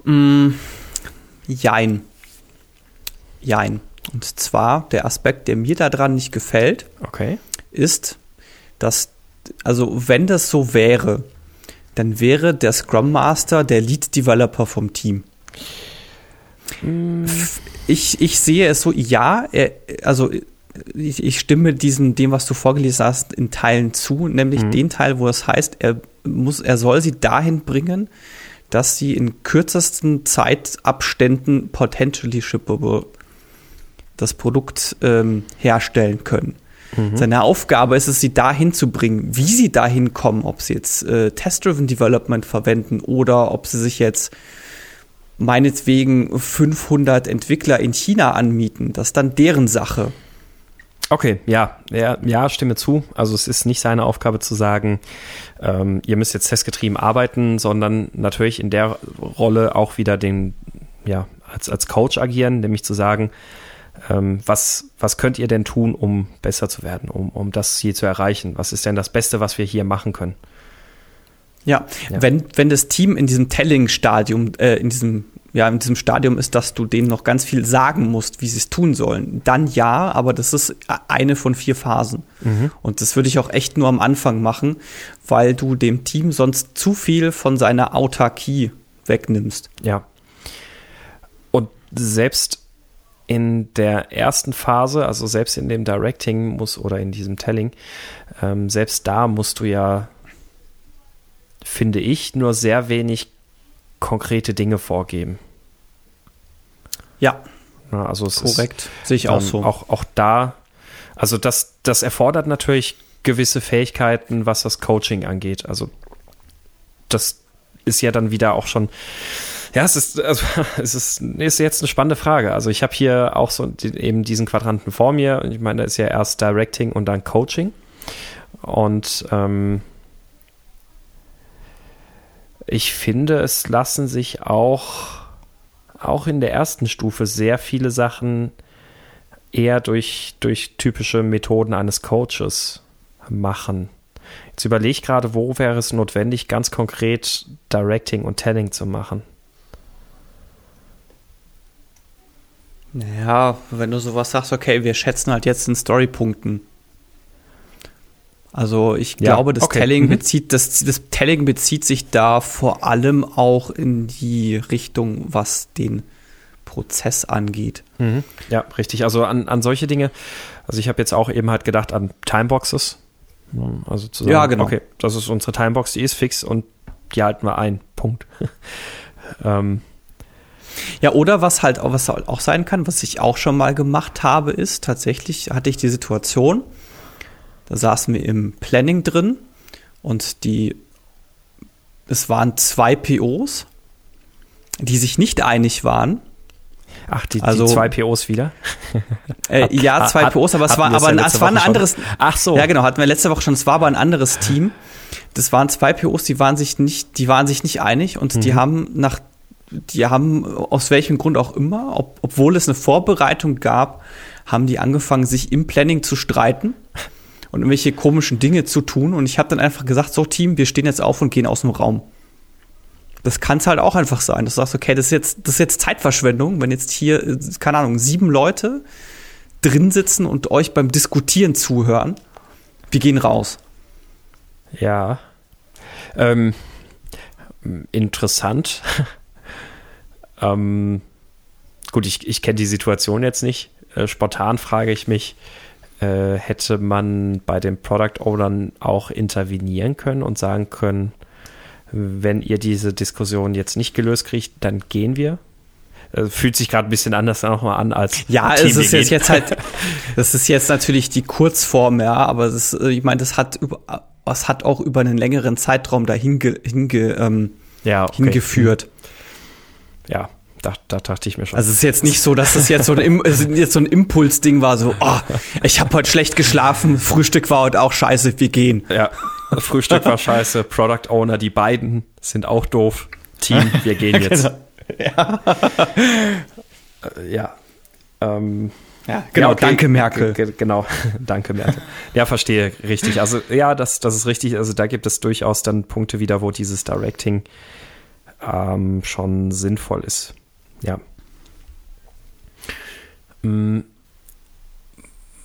[SPEAKER 1] Ne?
[SPEAKER 2] Mm, jein. Jein. Und zwar der Aspekt, der mir daran nicht gefällt,
[SPEAKER 1] okay.
[SPEAKER 2] ist, dass, also wenn das so wäre, dann wäre der Scrum Master der Lead Developer vom Team. Ich, ich sehe es so, ja, er, also ich, ich, stimme diesem, dem, was du vorgelesen hast, in Teilen zu, nämlich mhm. den Teil, wo es heißt, er muss, er soll sie dahin bringen, dass sie in kürzesten Zeitabständen potentially shippable das Produkt ähm, herstellen können. Mhm. Seine Aufgabe ist es, sie dahin zu bringen. Wie sie dahin kommen, ob sie jetzt äh, Test-Driven Development verwenden oder ob sie sich jetzt meinetwegen 500 Entwickler in China anmieten, das ist dann deren Sache.
[SPEAKER 1] Okay, ja, ja, ja, stimme zu. Also es ist nicht seine Aufgabe zu sagen, ähm, ihr müsst jetzt testgetrieben arbeiten, sondern natürlich in der Rolle auch wieder den, ja, als, als Coach agieren, nämlich zu sagen, was, was könnt ihr denn tun, um besser zu werden, um, um das hier zu erreichen? Was ist denn das Beste, was wir hier machen können?
[SPEAKER 2] Ja, ja. Wenn, wenn das Team in diesem Telling-Stadium, äh, in diesem ja, in diesem Stadium ist, dass du denen noch ganz viel sagen musst, wie sie es tun sollen. Dann ja, aber das ist eine von vier Phasen. Mhm. Und das würde ich auch echt nur am Anfang machen, weil du dem Team sonst zu viel von seiner Autarkie wegnimmst.
[SPEAKER 1] Ja. Und selbst in der ersten Phase, also selbst in dem Directing muss oder in diesem Telling, ähm, selbst da musst du ja, finde ich, nur sehr wenig konkrete Dinge vorgeben.
[SPEAKER 2] Ja.
[SPEAKER 1] ja also es
[SPEAKER 2] korrekt. Sehe ich auch so.
[SPEAKER 1] Auch, auch da, also das, das erfordert natürlich gewisse Fähigkeiten, was das Coaching angeht. Also das ist ja dann wieder auch schon ja, es ist, also, es ist, ist jetzt eine spannende Frage. Also ich habe hier auch so die, eben diesen Quadranten vor mir. Ich meine, da ist ja erst Directing und dann Coaching. Und ähm, ich finde, es lassen sich auch, auch in der ersten Stufe sehr viele Sachen eher durch, durch typische Methoden eines Coaches machen. Jetzt überlege ich gerade, wo wäre es notwendig, ganz konkret Directing und Telling zu machen.
[SPEAKER 2] Naja, wenn du sowas sagst, okay, wir schätzen halt jetzt in Storypunkten. Also ich ja, glaube, das okay. Telling mhm. bezieht, das, das Telling bezieht sich da vor allem auch in die Richtung, was den Prozess angeht.
[SPEAKER 1] Mhm. Ja, richtig. Also an, an solche Dinge. Also ich habe jetzt auch eben halt gedacht an Timeboxes. Also zu sagen, ja, genau. okay, das ist unsere Timebox, die ist fix und die halten wir ein. Punkt.
[SPEAKER 2] ähm, ja, oder was halt auch, was auch sein kann, was ich auch schon mal gemacht habe, ist tatsächlich hatte ich die Situation, da saßen wir im Planning drin und die, es waren zwei POs, die sich nicht einig waren.
[SPEAKER 1] Ach, die, also, die zwei POs wieder?
[SPEAKER 2] Äh, ja, zwei hat, POs, aber es war, aber es war ein anderes. Schon? Ach so. Ja, genau, hatten wir letzte Woche schon. Es war aber ein anderes Team. Das waren zwei POs, die waren sich nicht, die waren sich nicht einig und mhm. die haben nach die haben aus welchem Grund auch immer, ob, obwohl es eine Vorbereitung gab, haben die angefangen, sich im Planning zu streiten und irgendwelche komischen Dinge zu tun. Und ich habe dann einfach gesagt, so Team, wir stehen jetzt auf und gehen aus dem Raum. Das kann es halt auch einfach sein. Du sagst, okay, das ist jetzt, das ist jetzt Zeitverschwendung, wenn jetzt hier, keine Ahnung, sieben Leute drin sitzen und euch beim Diskutieren zuhören. Wir gehen raus.
[SPEAKER 1] Ja. Ähm, interessant. Ähm, gut, ich, ich kenne die Situation jetzt nicht. Äh, spontan frage ich mich, äh, hätte man bei den Product Ownern auch intervenieren können und sagen können, wenn ihr diese Diskussion jetzt nicht gelöst kriegt, dann gehen wir? Äh, fühlt sich gerade ein bisschen anders nochmal an als.
[SPEAKER 2] Ja, es ist jetzt, jetzt halt, das ist jetzt natürlich die Kurzform, ja, aber das, äh, ich meine, das hat über, das hat auch über einen längeren Zeitraum dahin hinge, ähm, ja, okay. hingeführt
[SPEAKER 1] ja, da, da dachte ich mir schon.
[SPEAKER 2] Also es ist jetzt nicht so, dass das jetzt so ein, jetzt so ein Impulsding war, so, oh, ich habe heute schlecht geschlafen, Frühstück war heute auch scheiße, wir gehen.
[SPEAKER 1] Ja, Frühstück war scheiße, Product Owner, die beiden sind auch doof. Team, wir gehen jetzt.
[SPEAKER 2] Genau. Ja.
[SPEAKER 1] Ja. Ähm,
[SPEAKER 2] ja, genau, ja, okay. danke Merkel.
[SPEAKER 1] Genau, danke Merkel. Ja, verstehe, richtig. Also ja, das, das ist richtig. Also da gibt es durchaus dann Punkte wieder, wo dieses Directing ähm, schon sinnvoll ist. Ja. Mm.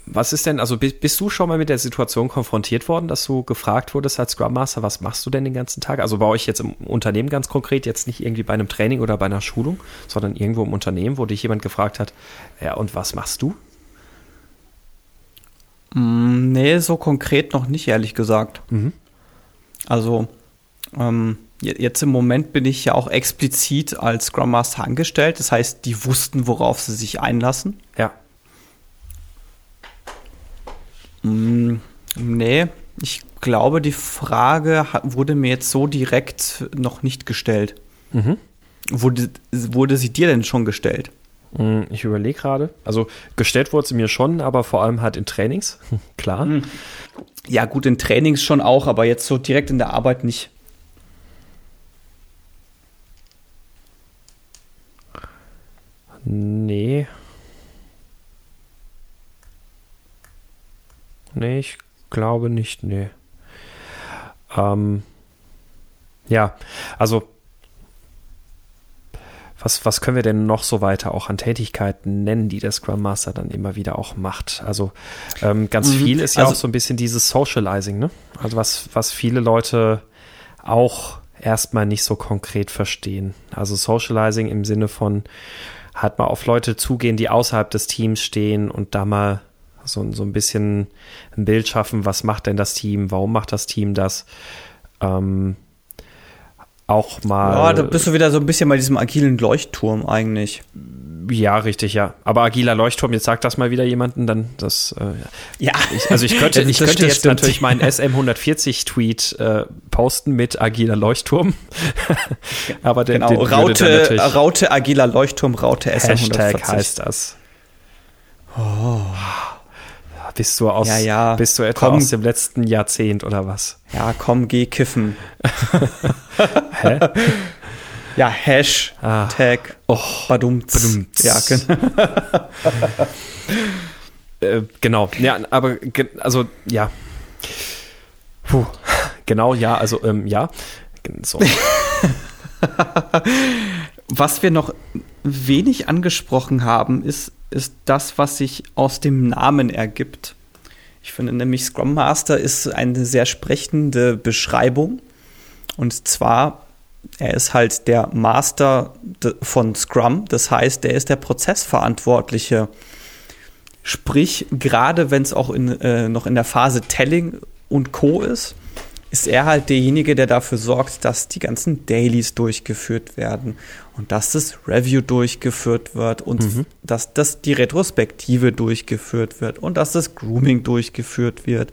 [SPEAKER 1] Was ist denn, also bist du schon mal mit der Situation konfrontiert worden, dass du gefragt wurdest als Scrum Master, was machst du denn den ganzen Tag? Also bei euch jetzt im Unternehmen ganz konkret, jetzt nicht irgendwie bei einem Training oder bei einer Schulung, sondern irgendwo im Unternehmen, wo dich jemand gefragt hat, ja, und was machst du?
[SPEAKER 2] Mm, nee, so konkret noch nicht, ehrlich gesagt.
[SPEAKER 1] Mhm.
[SPEAKER 2] Also, ähm, jetzt im Moment bin ich ja auch explizit als Scrum Master angestellt. Das heißt, die wussten, worauf sie sich einlassen.
[SPEAKER 1] Ja.
[SPEAKER 2] Mm, nee, ich glaube, die Frage wurde mir jetzt so direkt noch nicht gestellt.
[SPEAKER 1] Mhm.
[SPEAKER 2] Wurde, wurde sie dir denn schon gestellt?
[SPEAKER 1] Mm, ich überlege gerade. Also gestellt wurde sie mir schon, aber vor allem halt in Trainings. Klar. Mhm.
[SPEAKER 2] Ja, gut, in Trainings schon auch, aber jetzt so direkt in der Arbeit nicht.
[SPEAKER 1] Nee. Nee, ich glaube nicht, nee. Ähm, ja, also was, was können wir denn noch so weiter auch an Tätigkeiten nennen, die der Scrum Master dann immer wieder auch macht? Also ähm, ganz mhm. viel ist ja also, auch so ein bisschen dieses Socializing, ne? Also was, was viele Leute auch erstmal nicht so konkret verstehen. Also Socializing im Sinne von halt mal auf Leute zugehen, die außerhalb des Teams stehen und da mal so, so ein bisschen ein Bild schaffen, was macht denn das Team, warum macht das Team das? Ähm, auch mal.
[SPEAKER 2] Ja, da bist du wieder so ein bisschen bei diesem agilen Leuchtturm eigentlich.
[SPEAKER 1] Ja, richtig, ja. Aber agiler Leuchtturm, jetzt sagt das mal wieder jemanden, dann das. Äh,
[SPEAKER 2] ja.
[SPEAKER 1] Ich, also ich könnte, ich könnte jetzt stimmt. natürlich meinen SM140-Tweet äh, posten mit agiler Leuchtturm. Aber den,
[SPEAKER 2] genau. den Raute, Raute agiler Leuchtturm, Raute SM140.
[SPEAKER 1] Hashtag heißt das. Oh. Bist du aus,
[SPEAKER 2] ja, ja.
[SPEAKER 1] bist du etwa komm. aus dem letzten Jahrzehnt oder was?
[SPEAKER 2] Ja, komm, geh kiffen. Hä? Ja, Hashtag ah.
[SPEAKER 1] oh, badumts. badumts.
[SPEAKER 2] Ja,
[SPEAKER 1] genau. äh, genau. Ja, aber also ja. Puh. Genau, ja, also ähm, ja. So.
[SPEAKER 2] was wir noch wenig angesprochen haben, ist ist das, was sich aus dem Namen ergibt. Ich finde nämlich Scrum Master ist eine sehr sprechende Beschreibung. Und zwar, er ist halt der Master von Scrum. Das heißt, er ist der Prozessverantwortliche. Sprich, gerade wenn es auch in, äh, noch in der Phase Telling und Co. ist, ist er halt derjenige, der dafür sorgt, dass die ganzen Dailies durchgeführt werden und dass das Review durchgeführt wird und mhm. dass das die Retrospektive durchgeführt wird und dass das Grooming durchgeführt wird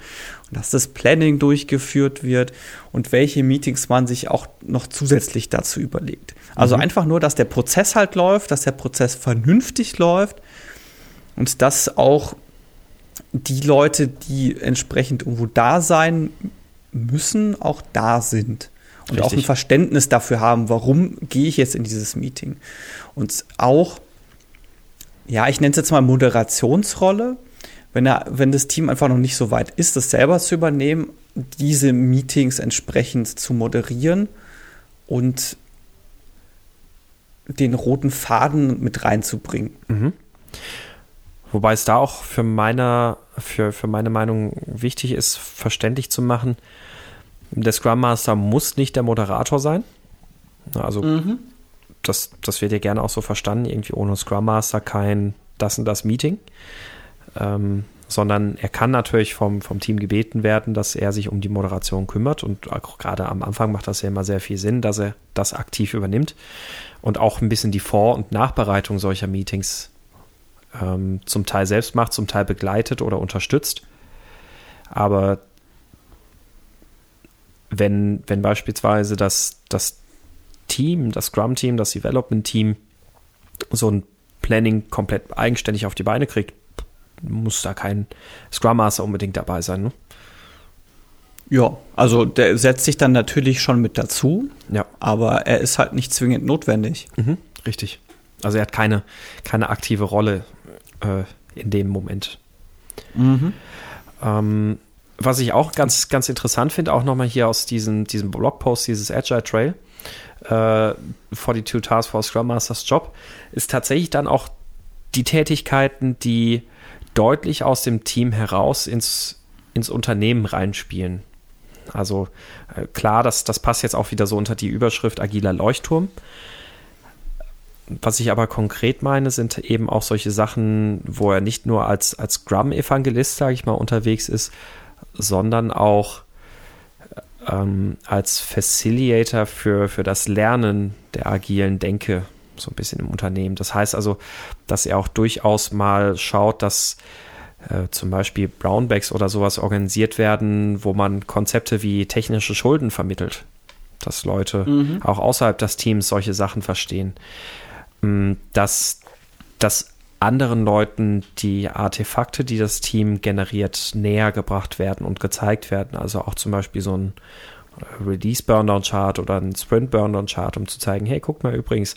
[SPEAKER 2] und dass das Planning durchgeführt wird und welche Meetings man sich auch noch zusätzlich dazu überlegt. Also mhm. einfach nur, dass der Prozess halt läuft, dass der Prozess vernünftig läuft und dass auch die Leute, die entsprechend irgendwo da sein müssen, auch da sind. Und Richtig. auch ein Verständnis dafür haben, warum gehe ich jetzt in dieses Meeting. Und auch, ja, ich nenne es jetzt mal Moderationsrolle, wenn, er, wenn das Team einfach noch nicht so weit ist, das selber zu übernehmen, diese Meetings entsprechend zu moderieren und den roten Faden mit reinzubringen.
[SPEAKER 1] Mhm. Wobei es da auch für meine, für, für meine Meinung wichtig ist, verständlich zu machen, der Scrum Master muss nicht der Moderator sein. Also mhm. das, das wird ja gerne auch so verstanden, irgendwie ohne Scrum Master kein das und das Meeting. Ähm, sondern er kann natürlich vom, vom Team gebeten werden, dass er sich um die Moderation kümmert. Und auch gerade am Anfang macht das ja immer sehr viel Sinn, dass er das aktiv übernimmt und auch ein bisschen die Vor- und Nachbereitung solcher Meetings ähm, zum Teil selbst macht, zum Teil begleitet oder unterstützt. Aber wenn, wenn beispielsweise das, das Team, das Scrum-Team, das Development-Team so ein Planning komplett eigenständig auf die Beine kriegt, muss da kein Scrum Master unbedingt dabei sein. Ne?
[SPEAKER 2] Ja, also der setzt sich dann natürlich schon mit dazu,
[SPEAKER 1] ja.
[SPEAKER 2] aber er ist halt nicht zwingend notwendig.
[SPEAKER 1] Mhm, richtig. Also er hat keine, keine aktive Rolle äh, in dem Moment.
[SPEAKER 2] Mhm.
[SPEAKER 1] Ähm, was ich auch ganz, ganz interessant finde, auch nochmal hier aus diesem, diesem Blogpost, dieses Agile Trail, äh, 42 Task Force Scrum Masters Job, ist tatsächlich dann auch die Tätigkeiten, die deutlich aus dem Team heraus ins, ins Unternehmen reinspielen. Also äh, klar, das, das passt jetzt auch wieder so unter die Überschrift agiler Leuchtturm. was ich aber konkret meine, sind eben auch solche Sachen, wo er nicht nur als, als Scrum-Evangelist, sage ich mal, unterwegs ist, sondern auch ähm, als Facilitator für, für das Lernen der agilen Denke so ein bisschen im Unternehmen. Das heißt also, dass er auch durchaus mal schaut, dass äh, zum Beispiel Brownbacks oder sowas organisiert werden, wo man Konzepte wie technische Schulden vermittelt. Dass Leute mhm. auch außerhalb des Teams solche Sachen verstehen. Mm, dass, dass anderen Leuten die Artefakte, die das Team generiert, näher gebracht werden und gezeigt werden. Also auch zum Beispiel so ein äh, Release Burndown Chart oder ein Sprint Burndown Chart, um zu zeigen, hey, guck mal übrigens,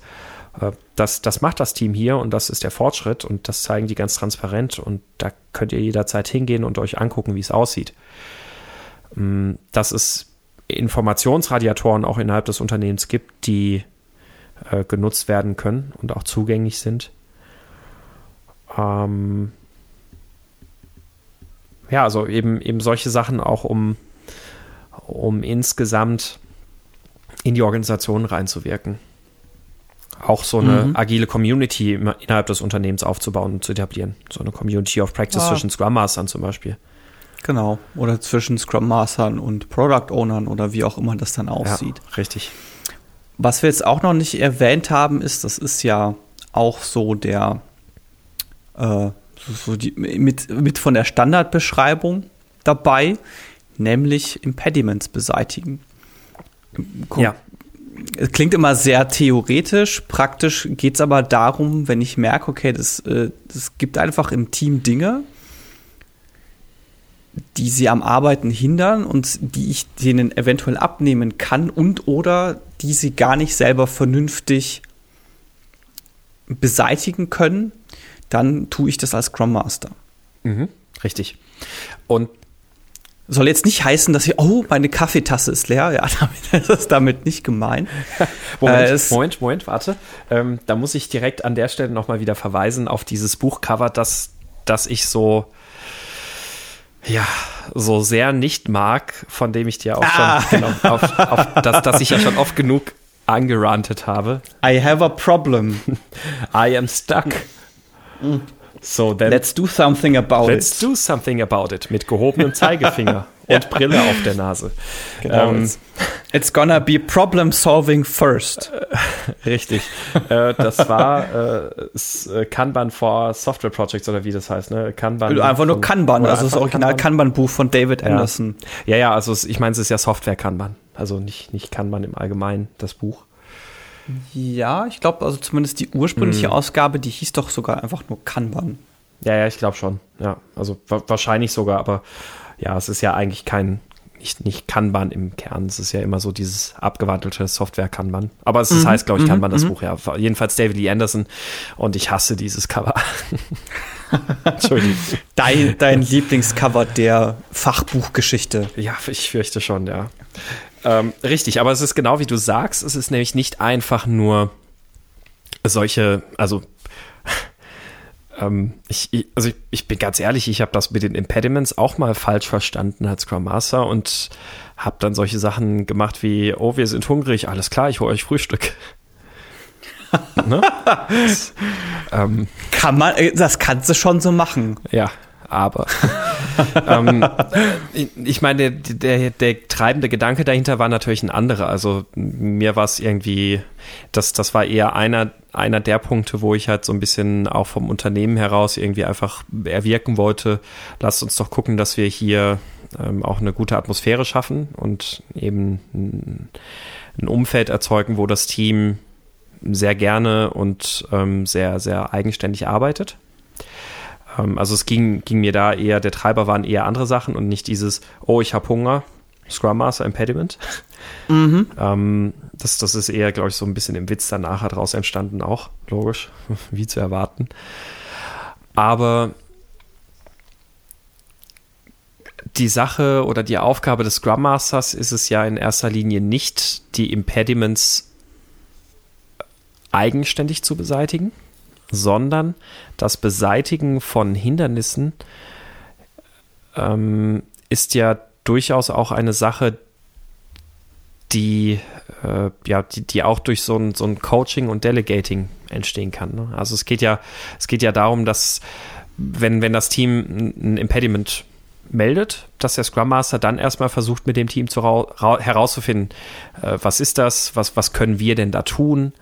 [SPEAKER 1] äh, das, das macht das Team hier und das ist der Fortschritt und das zeigen die ganz transparent und da könnt ihr jederzeit hingehen und euch angucken, wie es aussieht. Mm, dass es Informationsradiatoren auch innerhalb des Unternehmens gibt, die äh, genutzt werden können und auch zugänglich sind. Ähm ja, also eben, eben solche Sachen auch, um, um insgesamt in die Organisation reinzuwirken auch so eine mhm. agile Community innerhalb des Unternehmens aufzubauen und zu etablieren. So eine Community of Practice ja. zwischen Scrum Mastern zum Beispiel.
[SPEAKER 2] Genau. Oder zwischen Scrum Mastern und Product Ownern oder wie auch immer das dann aussieht.
[SPEAKER 1] Ja, richtig.
[SPEAKER 2] Was wir jetzt auch noch nicht erwähnt haben, ist, das ist ja auch so der, äh, so die, mit, mit von der Standardbeschreibung dabei, nämlich Impediments beseitigen. Kom ja es klingt immer sehr theoretisch. Praktisch geht es aber darum, wenn ich merke, okay, das, äh, das gibt einfach im Team Dinge, die sie am Arbeiten hindern und die ich denen eventuell abnehmen kann und oder die sie gar nicht selber vernünftig beseitigen können, dann tue ich das als Scrum Master.
[SPEAKER 1] Mhm, richtig. Und
[SPEAKER 2] soll jetzt nicht heißen, dass ich, oh, meine Kaffeetasse ist leer. Ja, damit, das ist damit nicht gemein.
[SPEAKER 1] Moment, äh, Moment, Moment, warte. Ähm, da muss ich direkt an der Stelle nochmal wieder verweisen auf dieses Buchcover, das, das ich so, ja, so sehr nicht mag, von dem ich dir auch ah. schon, genau, auf, auf, das, das ich ja schon oft genug angerantet habe.
[SPEAKER 2] I have a problem.
[SPEAKER 1] I am stuck.
[SPEAKER 2] Mm. So, then let's do something about
[SPEAKER 1] let's it. Let's do something about it mit gehobenem Zeigefinger und. Brille auf der Nase.
[SPEAKER 2] Genau. Ähm, it's gonna be problem solving first.
[SPEAKER 1] Richtig. äh, das war äh, Kanban for Software Projects oder wie das heißt, ne?
[SPEAKER 2] Kanban. Einfach nur Kanban, also das Original Kanban-Buch von David Anderson.
[SPEAKER 1] Ja, ja, ja also ich meine, es ist ja Software Kanban. Also nicht, nicht Kanban im Allgemeinen, das Buch.
[SPEAKER 2] Ja, ich glaube, also zumindest die ursprüngliche hm. Ausgabe, die hieß doch sogar einfach nur Kanban.
[SPEAKER 1] Ja, ja, ich glaube schon. Ja, also wa wahrscheinlich sogar, aber ja, es ist ja eigentlich kein, nicht, nicht Kanban im Kern. Es ist ja immer so dieses abgewandelte Software-Kanban. Aber es mhm. heißt, glaube ich, mhm, Kanban, das mhm. Buch, ja. Jedenfalls David Lee Anderson. Und ich hasse dieses Cover.
[SPEAKER 2] Entschuldigung. Dein, dein Lieblingscover der Fachbuchgeschichte.
[SPEAKER 1] Ja, ich fürchte schon, ja. Ähm, richtig, aber es ist genau wie du sagst, es ist nämlich nicht einfach nur solche, also ähm, ich, ich, also ich, ich, bin ganz ehrlich, ich habe das mit den Impediments auch mal falsch verstanden als Scrum Master und habe dann solche Sachen gemacht wie, oh, wir sind hungrig, alles klar, ich hole euch Frühstück.
[SPEAKER 2] ne? das, ähm, Kann man, äh, das kannst du schon so machen.
[SPEAKER 1] Ja, aber ähm, ich meine, der, der, der, treibende Gedanke dahinter war natürlich ein anderer. Also mir war es irgendwie, das, das war eher einer, einer der Punkte, wo ich halt so ein bisschen auch vom Unternehmen heraus irgendwie einfach erwirken wollte, lasst uns doch gucken, dass wir hier ähm, auch eine gute Atmosphäre schaffen und eben ein, ein Umfeld erzeugen, wo das Team sehr gerne und ähm, sehr, sehr eigenständig arbeitet. Ähm, also es ging, ging mir da eher, der Treiber waren eher andere Sachen und nicht dieses, oh, ich habe Hunger, Scrum Master Impediment. Mhm. Ähm, das, das ist eher, glaube ich, so ein bisschen im Witz danach daraus entstanden, auch logisch, wie zu erwarten. Aber die Sache oder die Aufgabe des Scrum Masters ist es ja in erster Linie nicht, die Impediments eigenständig zu beseitigen, sondern das Beseitigen von Hindernissen ähm, ist ja durchaus auch eine Sache, die, äh, ja, die, die auch durch so ein, so ein Coaching und Delegating entstehen kann. Ne? Also es geht ja, es geht ja darum, dass wenn, wenn das Team ein Impediment meldet, dass der Scrum Master dann erstmal versucht, mit dem Team zu herauszufinden, äh, was ist das, was, was können wir denn da tun,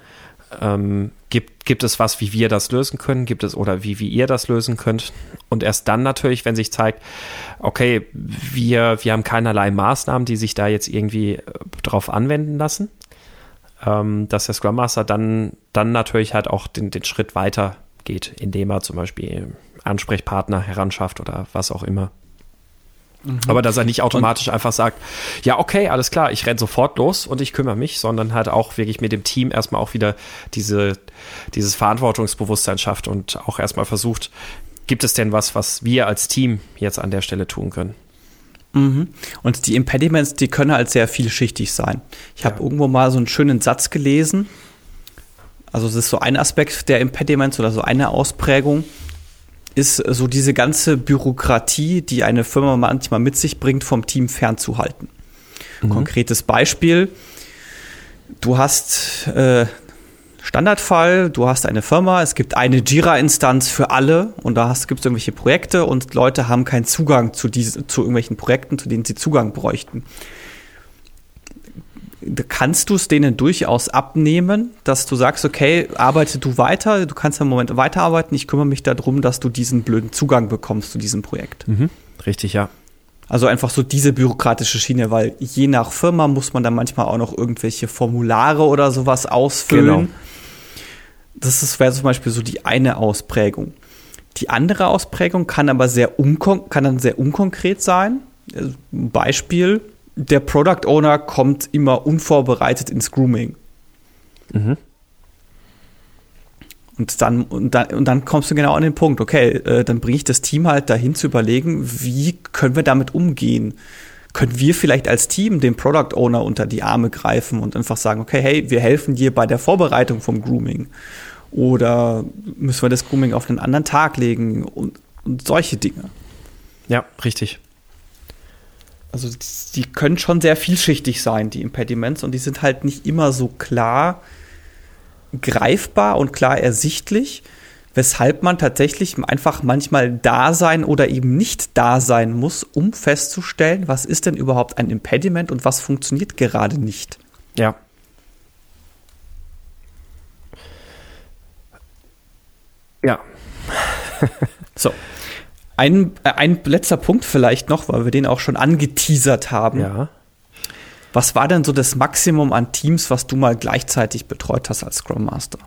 [SPEAKER 1] ähm, gibt, gibt es was, wie wir das lösen können, gibt es oder wie, wie ihr das lösen könnt. Und erst dann natürlich, wenn sich zeigt, okay, wir, wir haben keinerlei Maßnahmen, die sich da jetzt irgendwie äh, drauf anwenden lassen, ähm, dass der Scrum Master dann, dann natürlich halt auch den, den Schritt weiter geht, indem er zum Beispiel Ansprechpartner heranschafft oder was auch immer. Mhm. Aber dass er nicht automatisch und einfach sagt, ja, okay, alles klar, ich renn sofort los und ich kümmere mich, sondern halt auch wirklich mit dem Team erstmal auch wieder diese, dieses Verantwortungsbewusstsein schafft und auch erstmal versucht, gibt es denn was, was wir als Team jetzt an der Stelle tun können?
[SPEAKER 2] Mhm. Und die Impediments, die können halt sehr vielschichtig sein. Ich ja. habe irgendwo mal so einen schönen Satz gelesen. Also, das ist so ein Aspekt der Impediments oder so eine Ausprägung ist so diese ganze Bürokratie, die eine Firma manchmal mit sich bringt, vom Team fernzuhalten. Mhm. Konkretes Beispiel. Du hast äh, Standardfall, du hast eine Firma, es gibt eine Jira-Instanz für alle und da gibt es irgendwelche Projekte und Leute haben keinen Zugang zu, diese, zu irgendwelchen Projekten, zu denen sie Zugang bräuchten kannst du es denen durchaus abnehmen, dass du sagst, okay, arbeite du weiter, du kannst im Moment weiterarbeiten, ich kümmere mich darum, dass du diesen blöden Zugang bekommst zu diesem Projekt.
[SPEAKER 1] Mhm. Richtig, ja.
[SPEAKER 2] Also einfach so diese bürokratische Schiene, weil je nach Firma muss man dann manchmal auch noch irgendwelche Formulare oder sowas ausfüllen. Genau. Das wäre zum Beispiel so die eine Ausprägung. Die andere Ausprägung kann aber sehr kann dann sehr unkonkret sein. Beispiel, der Product Owner kommt immer unvorbereitet ins Grooming. Mhm. Und dann, und, dann, und dann kommst du genau an den Punkt, okay, äh, dann bringe ich das Team halt dahin zu überlegen, wie können wir damit umgehen? Können wir vielleicht als Team dem Product Owner unter die Arme greifen und einfach sagen, okay, hey, wir helfen dir bei der Vorbereitung vom Grooming? Oder müssen wir das Grooming auf einen anderen Tag legen und, und solche Dinge?
[SPEAKER 1] Ja, richtig.
[SPEAKER 2] Also die können schon sehr vielschichtig sein, die Impediments, und die sind halt nicht immer so klar greifbar und klar ersichtlich, weshalb man tatsächlich einfach manchmal da sein oder eben nicht da sein muss, um festzustellen, was ist denn überhaupt ein Impediment und was funktioniert gerade nicht.
[SPEAKER 1] Ja.
[SPEAKER 2] Ja. so. Ein, äh, ein letzter Punkt vielleicht noch, weil wir den auch schon angeteasert haben.
[SPEAKER 1] Ja.
[SPEAKER 2] Was war denn so das Maximum an Teams, was du mal gleichzeitig betreut hast als Scrum Master?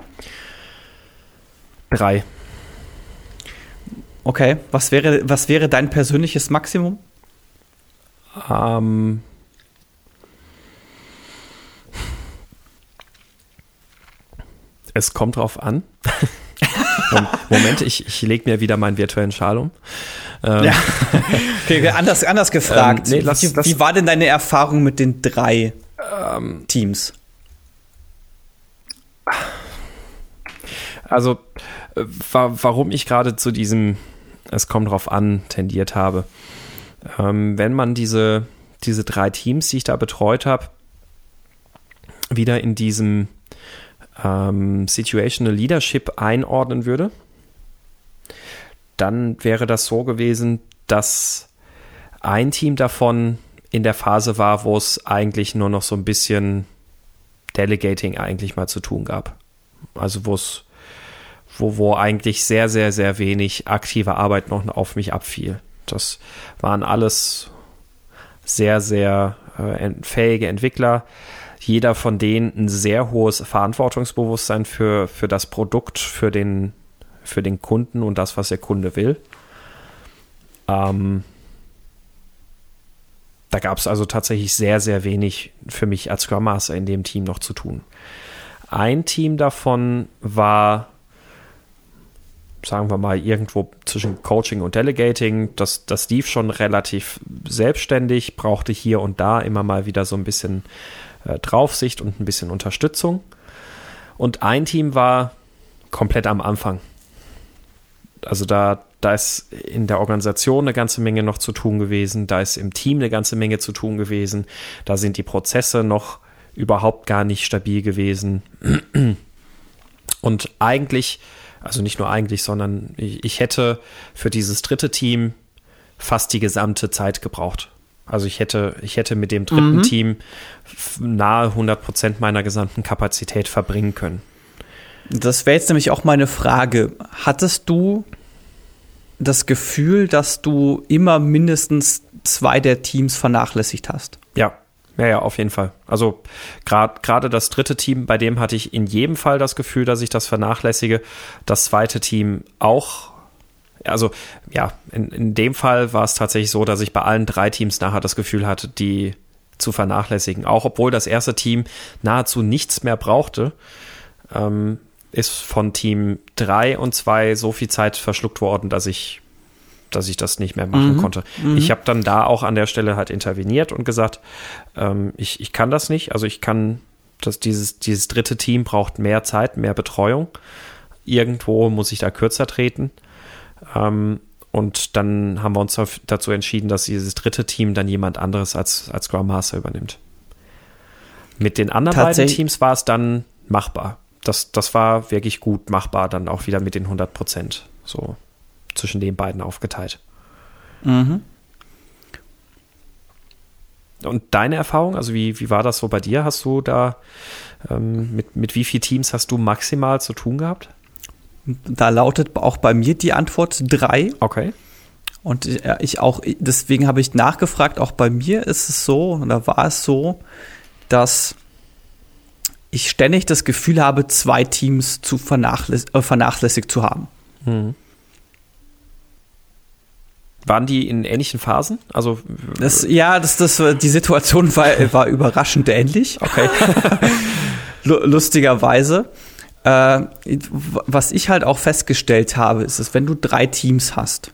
[SPEAKER 1] Drei.
[SPEAKER 2] Okay, was wäre, was wäre dein persönliches Maximum?
[SPEAKER 1] Ähm, es kommt drauf an. Moment, ich, ich lege mir wieder meinen virtuellen Schal um.
[SPEAKER 2] Ähm, ja. Okay, anders, anders gefragt. Ähm, nee, lass, wie, lass, wie, war denn deine Erfahrung mit den drei ähm, Teams?
[SPEAKER 1] Also, äh, warum ich gerade zu diesem Es kommt drauf an tendiert habe. Ähm, wenn man diese, diese drei Teams, die ich da betreut habe, wieder in diesem ähm, Situational Leadership einordnen würde, dann wäre das so gewesen, dass ein Team davon in der Phase war, wo es eigentlich nur noch so ein bisschen Delegating eigentlich mal zu tun gab. Also wo es, wo, wo eigentlich sehr, sehr, sehr wenig aktive Arbeit noch auf mich abfiel. Das waren alles sehr, sehr äh, fähige Entwickler, jeder von denen ein sehr hohes Verantwortungsbewusstsein für, für das Produkt, für den, für den Kunden und das, was der Kunde will. Ähm, da gab es also tatsächlich sehr, sehr wenig für mich als Scrum Master in dem Team noch zu tun. Ein Team davon war, sagen wir mal, irgendwo zwischen Coaching und Delegating. Das, das lief schon relativ selbstständig, brauchte hier und da immer mal wieder so ein bisschen äh, Draufsicht und ein bisschen Unterstützung. Und ein Team war komplett am Anfang. Also da, da ist in der Organisation eine ganze Menge noch zu tun gewesen, da ist im Team eine ganze Menge zu tun gewesen, da sind die Prozesse noch überhaupt gar nicht stabil gewesen. Und eigentlich, also nicht nur eigentlich, sondern ich, ich hätte für dieses dritte Team fast die gesamte Zeit gebraucht. Also ich hätte, ich hätte mit dem dritten mhm. Team nahe 100 Prozent meiner gesamten Kapazität verbringen können.
[SPEAKER 2] Das wäre jetzt nämlich auch meine Frage. Hattest du das Gefühl, dass du immer mindestens zwei der Teams vernachlässigt hast?
[SPEAKER 1] Ja, ja, ja, auf jeden Fall. Also gerade gerade das dritte Team, bei dem hatte ich in jedem Fall das Gefühl, dass ich das vernachlässige. Das zweite Team auch. Also ja, in, in dem Fall war es tatsächlich so, dass ich bei allen drei Teams nachher das Gefühl hatte, die zu vernachlässigen. Auch obwohl das erste Team nahezu nichts mehr brauchte, ähm, ist von Team 3 und 2 so viel Zeit verschluckt worden, dass ich dass ich das nicht mehr machen mhm. konnte. Mhm. Ich habe dann da auch an der Stelle halt interveniert und gesagt, ähm, ich, ich kann das nicht. Also ich kann, dass dieses, dieses dritte Team braucht mehr Zeit, mehr Betreuung. Irgendwo muss ich da kürzer treten. Ähm, und dann haben wir uns dazu entschieden, dass dieses dritte Team dann jemand anderes als, als Scrum Master übernimmt. Mit den anderen beiden Teams war es dann machbar. Das, das war wirklich gut machbar, dann auch wieder mit den 100 Prozent. So zwischen den beiden aufgeteilt. Mhm. Und deine Erfahrung, also wie, wie war das so bei dir? Hast du da, ähm, mit, mit wie vielen Teams hast du maximal zu tun gehabt?
[SPEAKER 2] Da lautet auch bei mir die Antwort drei.
[SPEAKER 1] Okay.
[SPEAKER 2] Und ich auch, deswegen habe ich nachgefragt, auch bei mir ist es so, oder war es so, dass ich ständig das Gefühl habe, zwei Teams zu vernachläs äh, vernachlässigt zu haben. Mhm.
[SPEAKER 1] Waren die in ähnlichen Phasen? Also
[SPEAKER 2] das, ja, das, das, die Situation war, war überraschend ähnlich. Okay. Lustigerweise. Äh, was ich halt auch festgestellt habe, ist, dass wenn du drei Teams hast,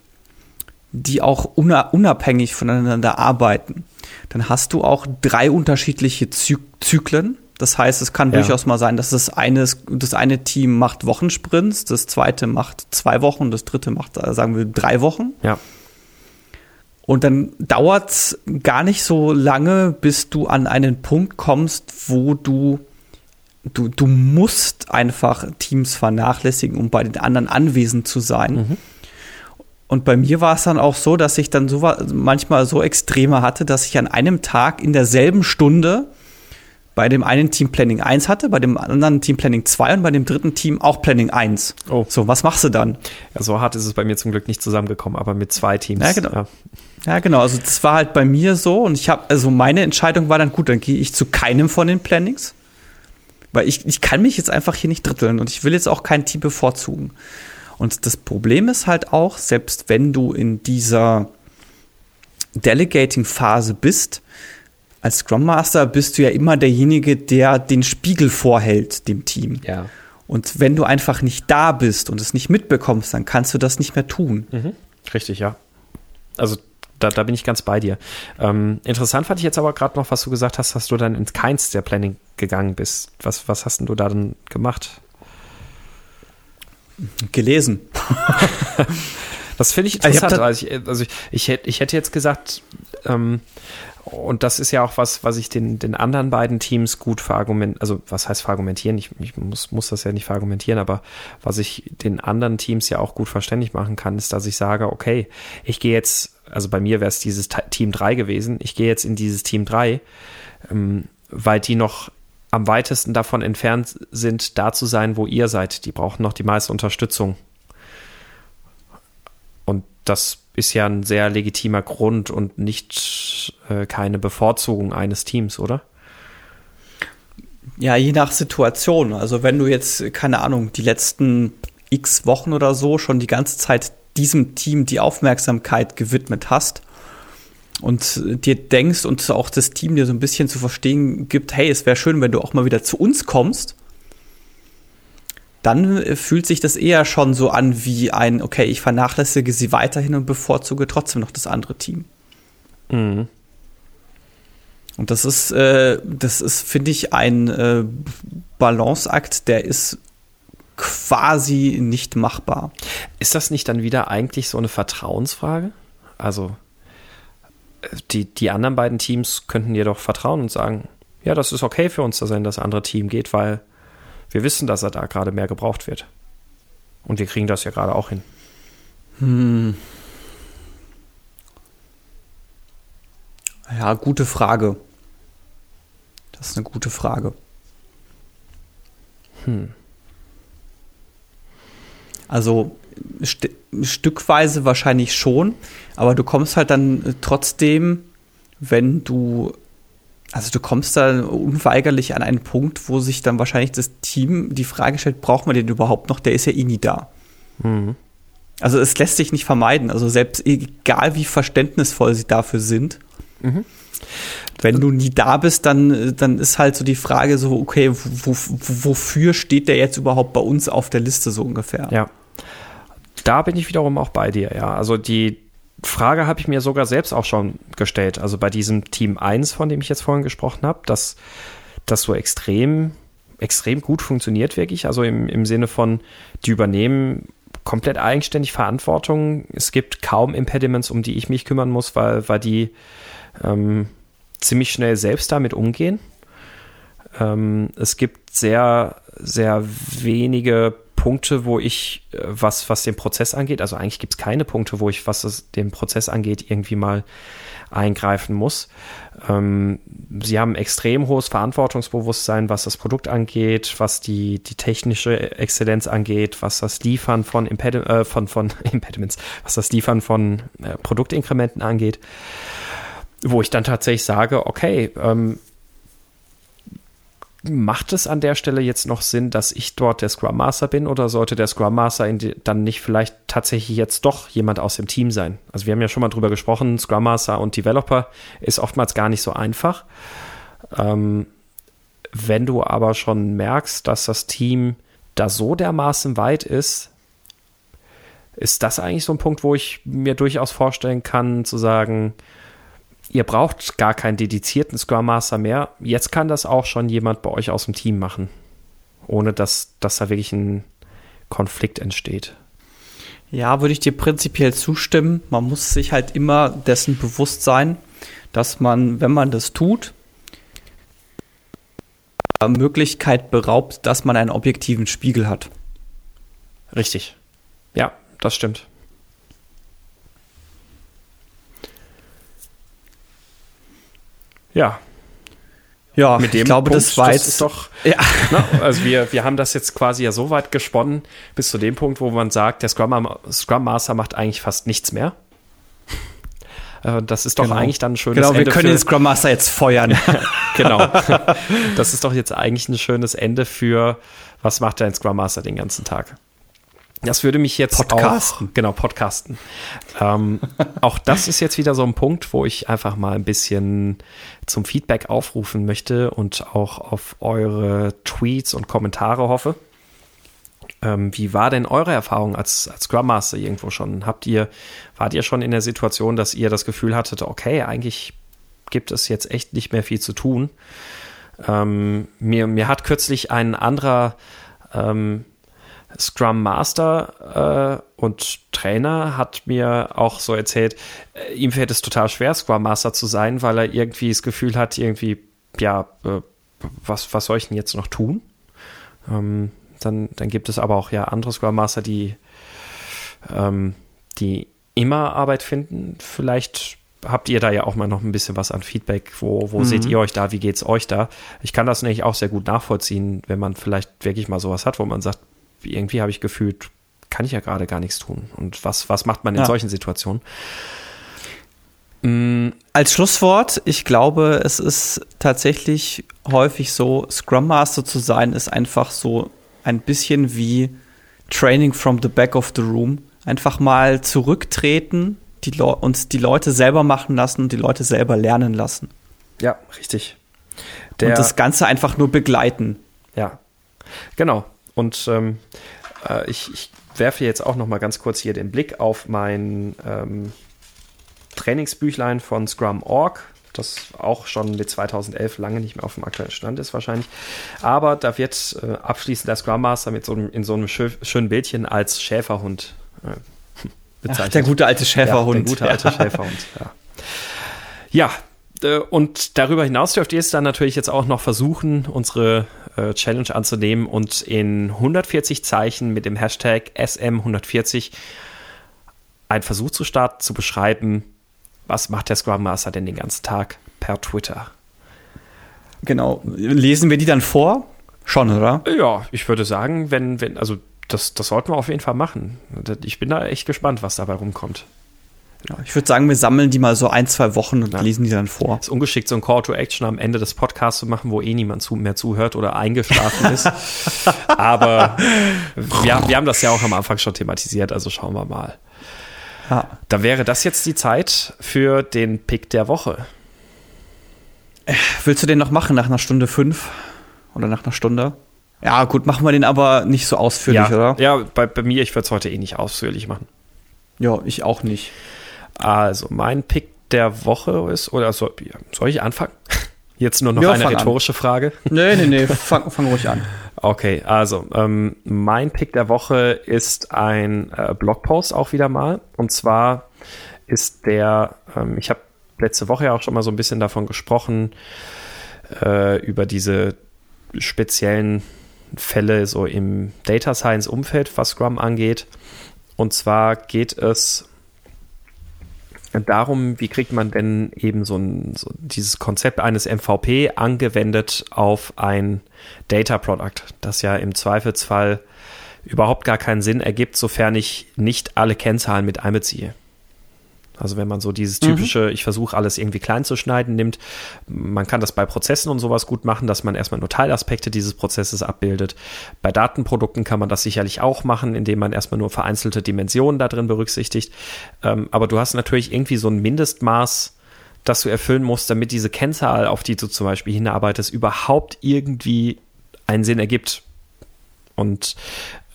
[SPEAKER 2] die auch unabhängig voneinander arbeiten, dann hast du auch drei unterschiedliche Zy Zyklen. Das heißt, es kann ja. durchaus mal sein, dass das eine, das eine Team macht Wochensprints, das zweite macht zwei Wochen, das dritte macht, äh, sagen wir, drei Wochen.
[SPEAKER 1] Ja.
[SPEAKER 2] Und dann dauert es gar nicht so lange, bis du an einen Punkt kommst, wo du, du, du musst einfach Teams vernachlässigen, um bei den anderen anwesend zu sein. Mhm. Und bei mir war es dann auch so, dass ich dann so manchmal so Extreme hatte, dass ich an einem Tag in derselben Stunde bei dem einen Team Planning 1 hatte, bei dem anderen Team Planning 2 und bei dem dritten Team auch Planning 1. Oh. So, was machst du dann?
[SPEAKER 1] Ja, so hart ist es bei mir zum Glück nicht zusammengekommen, aber mit zwei Teams.
[SPEAKER 2] Ja, genau. Ja. Ja, genau. Also das war halt bei mir so und ich habe, also meine Entscheidung war dann gut, dann gehe ich zu keinem von den Plannings, weil ich, ich kann mich jetzt einfach hier nicht dritteln und ich will jetzt auch kein Team bevorzugen. Und das Problem ist halt auch, selbst wenn du in dieser Delegating-Phase bist, als Scrum Master bist du ja immer derjenige, der den Spiegel vorhält dem Team.
[SPEAKER 1] Ja.
[SPEAKER 2] Und wenn du einfach nicht da bist und es nicht mitbekommst, dann kannst du das nicht mehr tun.
[SPEAKER 1] Mhm. Richtig, ja. Also da, da bin ich ganz bei dir. Ähm, interessant fand ich jetzt aber gerade noch, was du gesagt hast, dass du dann ins keins der Planning gegangen bist. Was, was hast denn du da dann gemacht?
[SPEAKER 2] Gelesen.
[SPEAKER 1] das finde ich interessant. Also, ich, also ich, ich, hätte, ich hätte jetzt gesagt, ähm, und das ist ja auch was, was ich den, den anderen beiden Teams gut verargumentieren, also was heißt verargumentieren? Ich, ich muss, muss das ja nicht verargumentieren, aber was ich den anderen Teams ja auch gut verständlich machen kann, ist, dass ich sage, okay, ich gehe jetzt, also bei mir wäre es dieses Team 3 gewesen, ich gehe jetzt in dieses Team 3, ähm, weil die noch am weitesten davon entfernt sind, da zu sein, wo ihr seid. Die brauchen noch die meiste Unterstützung. Und das ist ja ein sehr legitimer Grund und nicht äh, keine Bevorzugung eines Teams, oder?
[SPEAKER 2] Ja, je nach Situation. Also wenn du jetzt, keine Ahnung, die letzten x Wochen oder so schon die ganze Zeit diesem Team die Aufmerksamkeit gewidmet hast und dir denkst und auch das Team dir so ein bisschen zu verstehen gibt, hey, es wäre schön, wenn du auch mal wieder zu uns kommst, dann äh, fühlt sich das eher schon so an wie ein, okay, ich vernachlässige sie weiterhin und bevorzuge trotzdem noch das andere Team. Mhm. Und das ist, äh, das ist, finde ich, ein äh, Balanceakt, der ist quasi nicht machbar.
[SPEAKER 1] Ist das nicht dann wieder eigentlich so eine Vertrauensfrage? Also, äh, die, die anderen beiden Teams könnten dir doch vertrauen und sagen, ja, das ist okay für uns, dass er in das andere Team geht, weil wir wissen, dass er da gerade mehr gebraucht wird. Und wir kriegen das ja gerade auch hin. Hm.
[SPEAKER 2] Ja, gute Frage. Das ist eine gute Frage. Hm. Also st stückweise wahrscheinlich schon, aber du kommst halt dann trotzdem, wenn du, also du kommst dann unweigerlich an einen Punkt, wo sich dann wahrscheinlich das Team die Frage stellt, braucht man den überhaupt noch? Der ist ja eh nie da. Mhm. Also es lässt sich nicht vermeiden. Also selbst egal wie verständnisvoll sie dafür sind, mhm. wenn du nie da bist, dann, dann ist halt so die Frage so, okay, wo, wofür steht der jetzt überhaupt bei uns auf der Liste so ungefähr?
[SPEAKER 1] Ja. Da bin ich wiederum auch bei dir, ja. Also die Frage habe ich mir sogar selbst auch schon gestellt. Also bei diesem Team 1, von dem ich jetzt vorhin gesprochen habe, dass das so extrem, extrem gut funktioniert, wirklich. Also im, im Sinne von, die übernehmen komplett eigenständig Verantwortung. Es gibt kaum Impediments, um die ich mich kümmern muss, weil, weil die ähm, ziemlich schnell selbst damit umgehen. Ähm, es gibt sehr, sehr wenige Punkte, wo ich, äh, was, was den Prozess angeht, also eigentlich gibt es keine Punkte, wo ich, was das, den Prozess angeht, irgendwie mal eingreifen muss. Ähm, sie haben extrem hohes Verantwortungsbewusstsein, was das Produkt angeht, was die, die technische Exzellenz angeht, was das Liefern von, Impedi äh, von, von Impediments, was das Liefern von äh, Produktinkrementen angeht. Wo ich dann tatsächlich sage, okay, ähm, macht es an der Stelle jetzt noch Sinn, dass ich dort der Scrum Master bin oder sollte der Scrum Master dann nicht vielleicht tatsächlich jetzt doch jemand aus dem Team sein? Also wir haben ja schon mal drüber gesprochen, Scrum Master und Developer ist oftmals gar nicht so einfach. Ähm, wenn du aber schon merkst, dass das Team da so dermaßen weit ist, ist das eigentlich so ein Punkt, wo ich mir durchaus vorstellen kann, zu sagen, ihr braucht gar keinen dedizierten Scrum Master mehr. Jetzt kann das auch schon jemand bei euch aus dem Team machen, ohne dass, dass da wirklich ein Konflikt entsteht.
[SPEAKER 2] Ja, würde ich dir prinzipiell zustimmen. Man muss sich halt immer dessen bewusst sein, dass man, wenn man das tut, Möglichkeit beraubt, dass man einen objektiven Spiegel hat.
[SPEAKER 1] Richtig. Ja, das stimmt. Ja.
[SPEAKER 2] Ja, mit dem ich glaube, Punkt, das war jetzt
[SPEAKER 1] das ist doch. Ja. Ne, also wir, wir haben das jetzt quasi ja so weit gesponnen bis zu dem Punkt, wo man sagt, der Scrum, Scrum Master macht eigentlich fast nichts mehr. Äh, das ist doch genau. eigentlich dann ein schönes
[SPEAKER 2] Genau, wir Ende können den Scrum Master jetzt feuern.
[SPEAKER 1] genau. Das ist doch jetzt eigentlich ein schönes Ende für, was macht der Scrum Master den ganzen Tag? Das würde mich jetzt
[SPEAKER 2] podcasten.
[SPEAKER 1] Auch, genau, podcasten. Ähm, auch das ist jetzt wieder so ein Punkt, wo ich einfach mal ein bisschen zum Feedback aufrufen möchte und auch auf eure Tweets und Kommentare hoffe. Ähm, wie war denn eure Erfahrung als, als Scrum Master irgendwo schon? Habt ihr, wart ihr schon in der Situation, dass ihr das Gefühl hattet, okay, eigentlich gibt es jetzt echt nicht mehr viel zu tun? Ähm, mir, mir hat kürzlich ein anderer ähm, Scrum Master äh, und Trainer hat mir auch so erzählt, äh, ihm fällt es total schwer, Scrum Master zu sein, weil er irgendwie das Gefühl hat, irgendwie, ja, äh, was, was soll ich denn jetzt noch tun? Ähm, dann, dann gibt es aber auch ja andere Scrum Master, die, ähm, die immer Arbeit finden. Vielleicht habt ihr da ja auch mal noch ein bisschen was an Feedback. Wo, wo mhm. seht ihr euch da? Wie geht's euch da? Ich kann das nämlich auch sehr gut nachvollziehen, wenn man vielleicht wirklich mal sowas hat, wo man sagt, irgendwie habe ich gefühlt, kann ich ja gerade gar nichts tun. Und was, was macht man in ja. solchen Situationen?
[SPEAKER 2] Mm, als Schlusswort, ich glaube, es ist tatsächlich häufig so, Scrum Master zu sein, ist einfach so ein bisschen wie Training from the back of the room. Einfach mal zurücktreten, die Le uns die Leute selber machen lassen und die Leute selber lernen lassen.
[SPEAKER 1] Ja, richtig.
[SPEAKER 2] Der, und das Ganze einfach nur begleiten.
[SPEAKER 1] Ja, genau. Und ähm, äh, ich, ich, werfe jetzt auch noch mal ganz kurz hier den Blick auf mein ähm, Trainingsbüchlein von Scrum.org, das auch schon mit 2011 lange nicht mehr auf dem aktuellen Stand ist wahrscheinlich. Aber da wird äh, abschließend der Scrum Master mit so einem, in so einem schö schönen Bildchen als Schäferhund äh,
[SPEAKER 2] bezeichnet. Ach, der gute alte Schäferhund.
[SPEAKER 1] Ja, der gute alte. Schäferhund, ja. Ja, und darüber hinaus dürft ihr es dann natürlich jetzt auch noch versuchen, unsere äh, Challenge anzunehmen und in 140 Zeichen mit dem Hashtag SM140 einen Versuch zu starten, zu beschreiben, was macht der Scrum Master denn den ganzen Tag per Twitter.
[SPEAKER 2] Genau. Lesen wir die dann vor? Schon, oder?
[SPEAKER 1] Ja, ich würde sagen, wenn, wenn, also das, das sollten wir auf jeden Fall machen. Ich bin da echt gespannt, was dabei rumkommt.
[SPEAKER 2] Ja, ich würde sagen, wir sammeln die mal so ein, zwei Wochen und ja. lesen die dann vor.
[SPEAKER 1] Ist ungeschickt, so ein Call to Action am Ende des Podcasts zu machen, wo eh niemand zu, mehr zuhört oder eingeschlafen ist. Aber wir, wir haben das ja auch am Anfang schon thematisiert, also schauen wir mal. Ja. Da wäre das jetzt die Zeit für den Pick der Woche.
[SPEAKER 2] Willst du den noch machen nach einer Stunde fünf? Oder nach einer Stunde? Ja, gut, machen wir den aber nicht so ausführlich,
[SPEAKER 1] ja,
[SPEAKER 2] oder?
[SPEAKER 1] Ja, bei, bei mir, ich würde es heute eh nicht ausführlich machen.
[SPEAKER 2] Ja, ich auch nicht.
[SPEAKER 1] Also, mein Pick der Woche ist, oder soll, soll ich anfangen? Jetzt nur noch ja, eine rhetorische an. Frage.
[SPEAKER 2] Nee, nee, nee, fang, fang ruhig an.
[SPEAKER 1] Okay, also ähm, mein Pick der Woche ist ein äh, Blogpost auch wieder mal. Und zwar ist der, ähm, ich habe letzte Woche ja auch schon mal so ein bisschen davon gesprochen, äh, über diese speziellen Fälle so im Data Science Umfeld, was Scrum angeht. Und zwar geht es darum, wie kriegt man denn eben so, ein, so dieses Konzept eines MVP angewendet auf ein Data Product, das ja im Zweifelsfall überhaupt gar keinen Sinn ergibt, sofern ich nicht alle Kennzahlen mit einbeziehe. Also wenn man so dieses mhm. typische, mhm. ich versuche alles irgendwie klein zu schneiden, nimmt, man kann das bei Prozessen und sowas gut machen, dass man erstmal nur Teilaspekte dieses Prozesses abbildet. Bei Datenprodukten kann man das sicherlich auch machen, indem man erstmal nur vereinzelte Dimensionen da drin berücksichtigt. Ähm, aber du hast natürlich irgendwie so ein Mindestmaß, das du erfüllen musst, damit diese Kennzahl, auf die du zum Beispiel hinarbeitest, überhaupt irgendwie einen Sinn ergibt. Und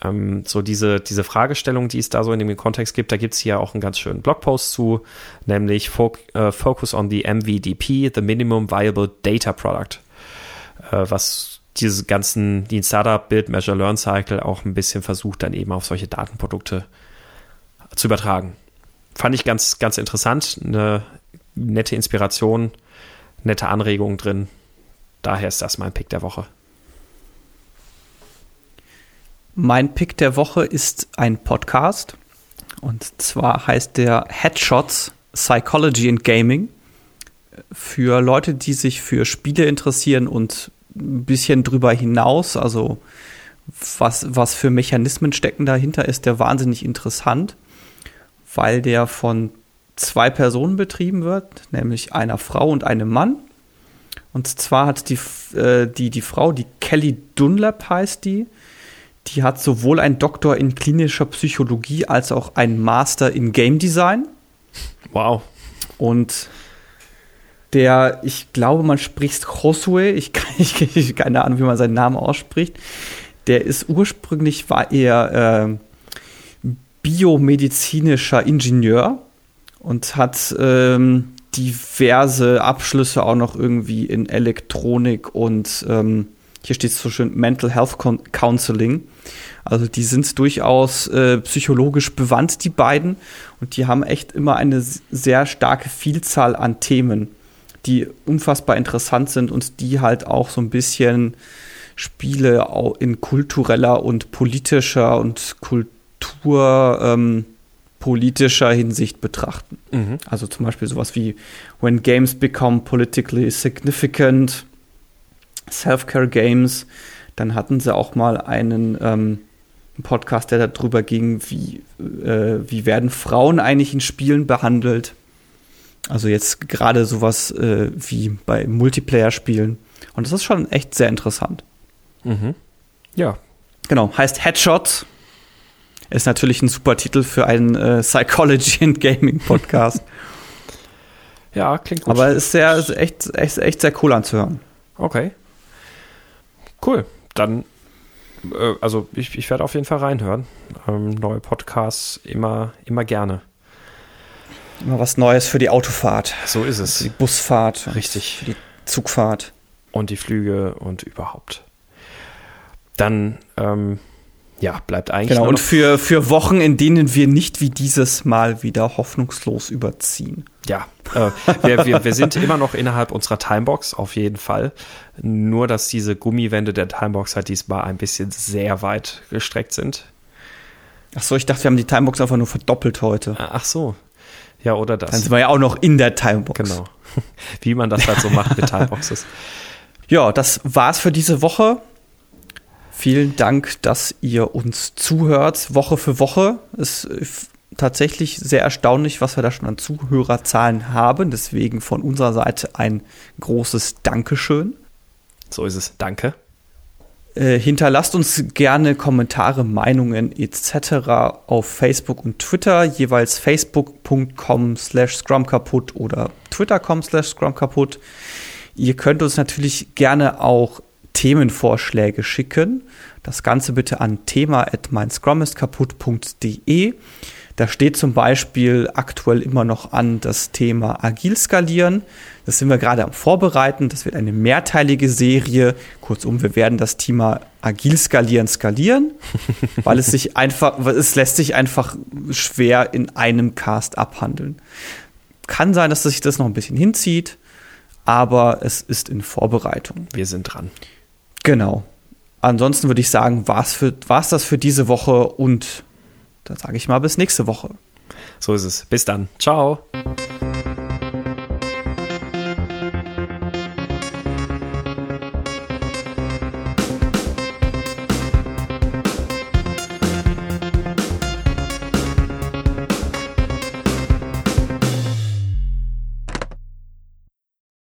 [SPEAKER 1] ähm, so diese, diese Fragestellung, die es da so in dem Kontext gibt, da gibt es hier auch einen ganz schönen Blogpost zu, nämlich Fo äh, Focus on the MVDP, the Minimum Viable Data Product, äh, was diese ganzen, die Startup Build Measure Learn Cycle auch ein bisschen versucht, dann eben auf solche Datenprodukte zu übertragen. Fand ich ganz, ganz interessant, eine nette Inspiration, nette Anregungen drin. Daher ist das mein Pick der Woche.
[SPEAKER 2] Mein Pick der Woche ist ein Podcast. Und zwar heißt der Headshots Psychology and Gaming. Für Leute, die sich für Spiele interessieren und ein bisschen drüber hinaus, also was, was für Mechanismen stecken dahinter, ist der wahnsinnig interessant, weil der von zwei Personen betrieben wird, nämlich einer Frau und einem Mann. Und zwar hat die, äh, die, die Frau, die Kelly Dunlap heißt die, die hat sowohl einen Doktor in klinischer Psychologie als auch einen Master in Game Design.
[SPEAKER 1] Wow.
[SPEAKER 2] Und der, ich glaube, man spricht Josue, ich, ich, ich keine Ahnung, wie man seinen Namen ausspricht. Der ist ursprünglich, war er äh, biomedizinischer Ingenieur und hat ähm, diverse Abschlüsse auch noch irgendwie in Elektronik und ähm, hier steht es so schön Mental Health Counseling. Also die sind durchaus äh, psychologisch bewandt, die beiden. Und die haben echt immer eine sehr starke Vielzahl an Themen, die unfassbar interessant sind und die halt auch so ein bisschen Spiele in kultureller und politischer und kulturpolitischer ähm, Hinsicht betrachten. Mhm. Also zum Beispiel sowas wie When Games Become Politically Significant Self-Care Games. Dann hatten sie auch mal einen ähm, Podcast, der darüber ging, wie, äh, wie werden Frauen eigentlich in Spielen behandelt. Also jetzt gerade sowas äh, wie bei Multiplayer-Spielen. Und das ist schon echt sehr interessant.
[SPEAKER 1] Mhm. Ja.
[SPEAKER 2] Genau, heißt Headshot. Ist natürlich ein super Titel für einen äh, Psychology and Gaming Podcast.
[SPEAKER 1] ja, klingt gut.
[SPEAKER 2] Aber es ist, sehr, ist echt, echt, echt sehr cool anzuhören.
[SPEAKER 1] Okay. Cool. Dann, äh, also ich, ich werde auf jeden Fall reinhören. Ähm, neue Podcasts immer, immer gerne.
[SPEAKER 2] Immer was Neues für die Autofahrt.
[SPEAKER 1] So ist es.
[SPEAKER 2] Für die Busfahrt.
[SPEAKER 1] Richtig.
[SPEAKER 2] Die Zugfahrt.
[SPEAKER 1] Und die Flüge und überhaupt. Dann, ähm, Ja, bleibt eigentlich.
[SPEAKER 2] Genau, und für, für Wochen, in denen wir nicht wie dieses Mal wieder hoffnungslos überziehen.
[SPEAKER 1] Ja, äh, wir, wir, wir sind immer noch innerhalb unserer Timebox, auf jeden Fall. Nur, dass diese Gummiwände der Timebox halt diesmal ein bisschen sehr weit gestreckt sind.
[SPEAKER 2] Ach so, ich dachte, wir haben die Timebox einfach nur verdoppelt heute.
[SPEAKER 1] Ach so. Ja, oder das.
[SPEAKER 2] Dann sind wir ja auch noch in der Timebox.
[SPEAKER 1] Genau. Wie man das halt so macht mit Timeboxes.
[SPEAKER 2] Ja, das war's für diese Woche. Vielen Dank, dass ihr uns zuhört, Woche für Woche. Es ist tatsächlich sehr erstaunlich, was wir da schon an Zuhörerzahlen haben. Deswegen von unserer Seite ein großes Dankeschön.
[SPEAKER 1] So ist es. Danke.
[SPEAKER 2] Äh, hinterlasst uns gerne Kommentare, Meinungen etc. auf Facebook und Twitter, jeweils facebook.com slash scrum kaputt oder twitter.com slash scrum kaputt. Ihr könnt uns natürlich gerne auch Themenvorschläge schicken. Das Ganze bitte an thema at meinscrummistkaputt.de. Da steht zum Beispiel aktuell immer noch an das Thema Agil skalieren. Das sind wir gerade am Vorbereiten. Das wird eine mehrteilige Serie. Kurzum, wir werden das Thema Agil skalieren skalieren, weil es sich einfach, es lässt sich einfach schwer in einem Cast abhandeln. Kann sein, dass sich das noch ein bisschen hinzieht, aber es ist in Vorbereitung.
[SPEAKER 1] Wir sind dran.
[SPEAKER 2] Genau. Ansonsten würde ich sagen, war es das für diese Woche und dann sage ich mal bis nächste Woche.
[SPEAKER 1] So ist es. Bis dann. Ciao.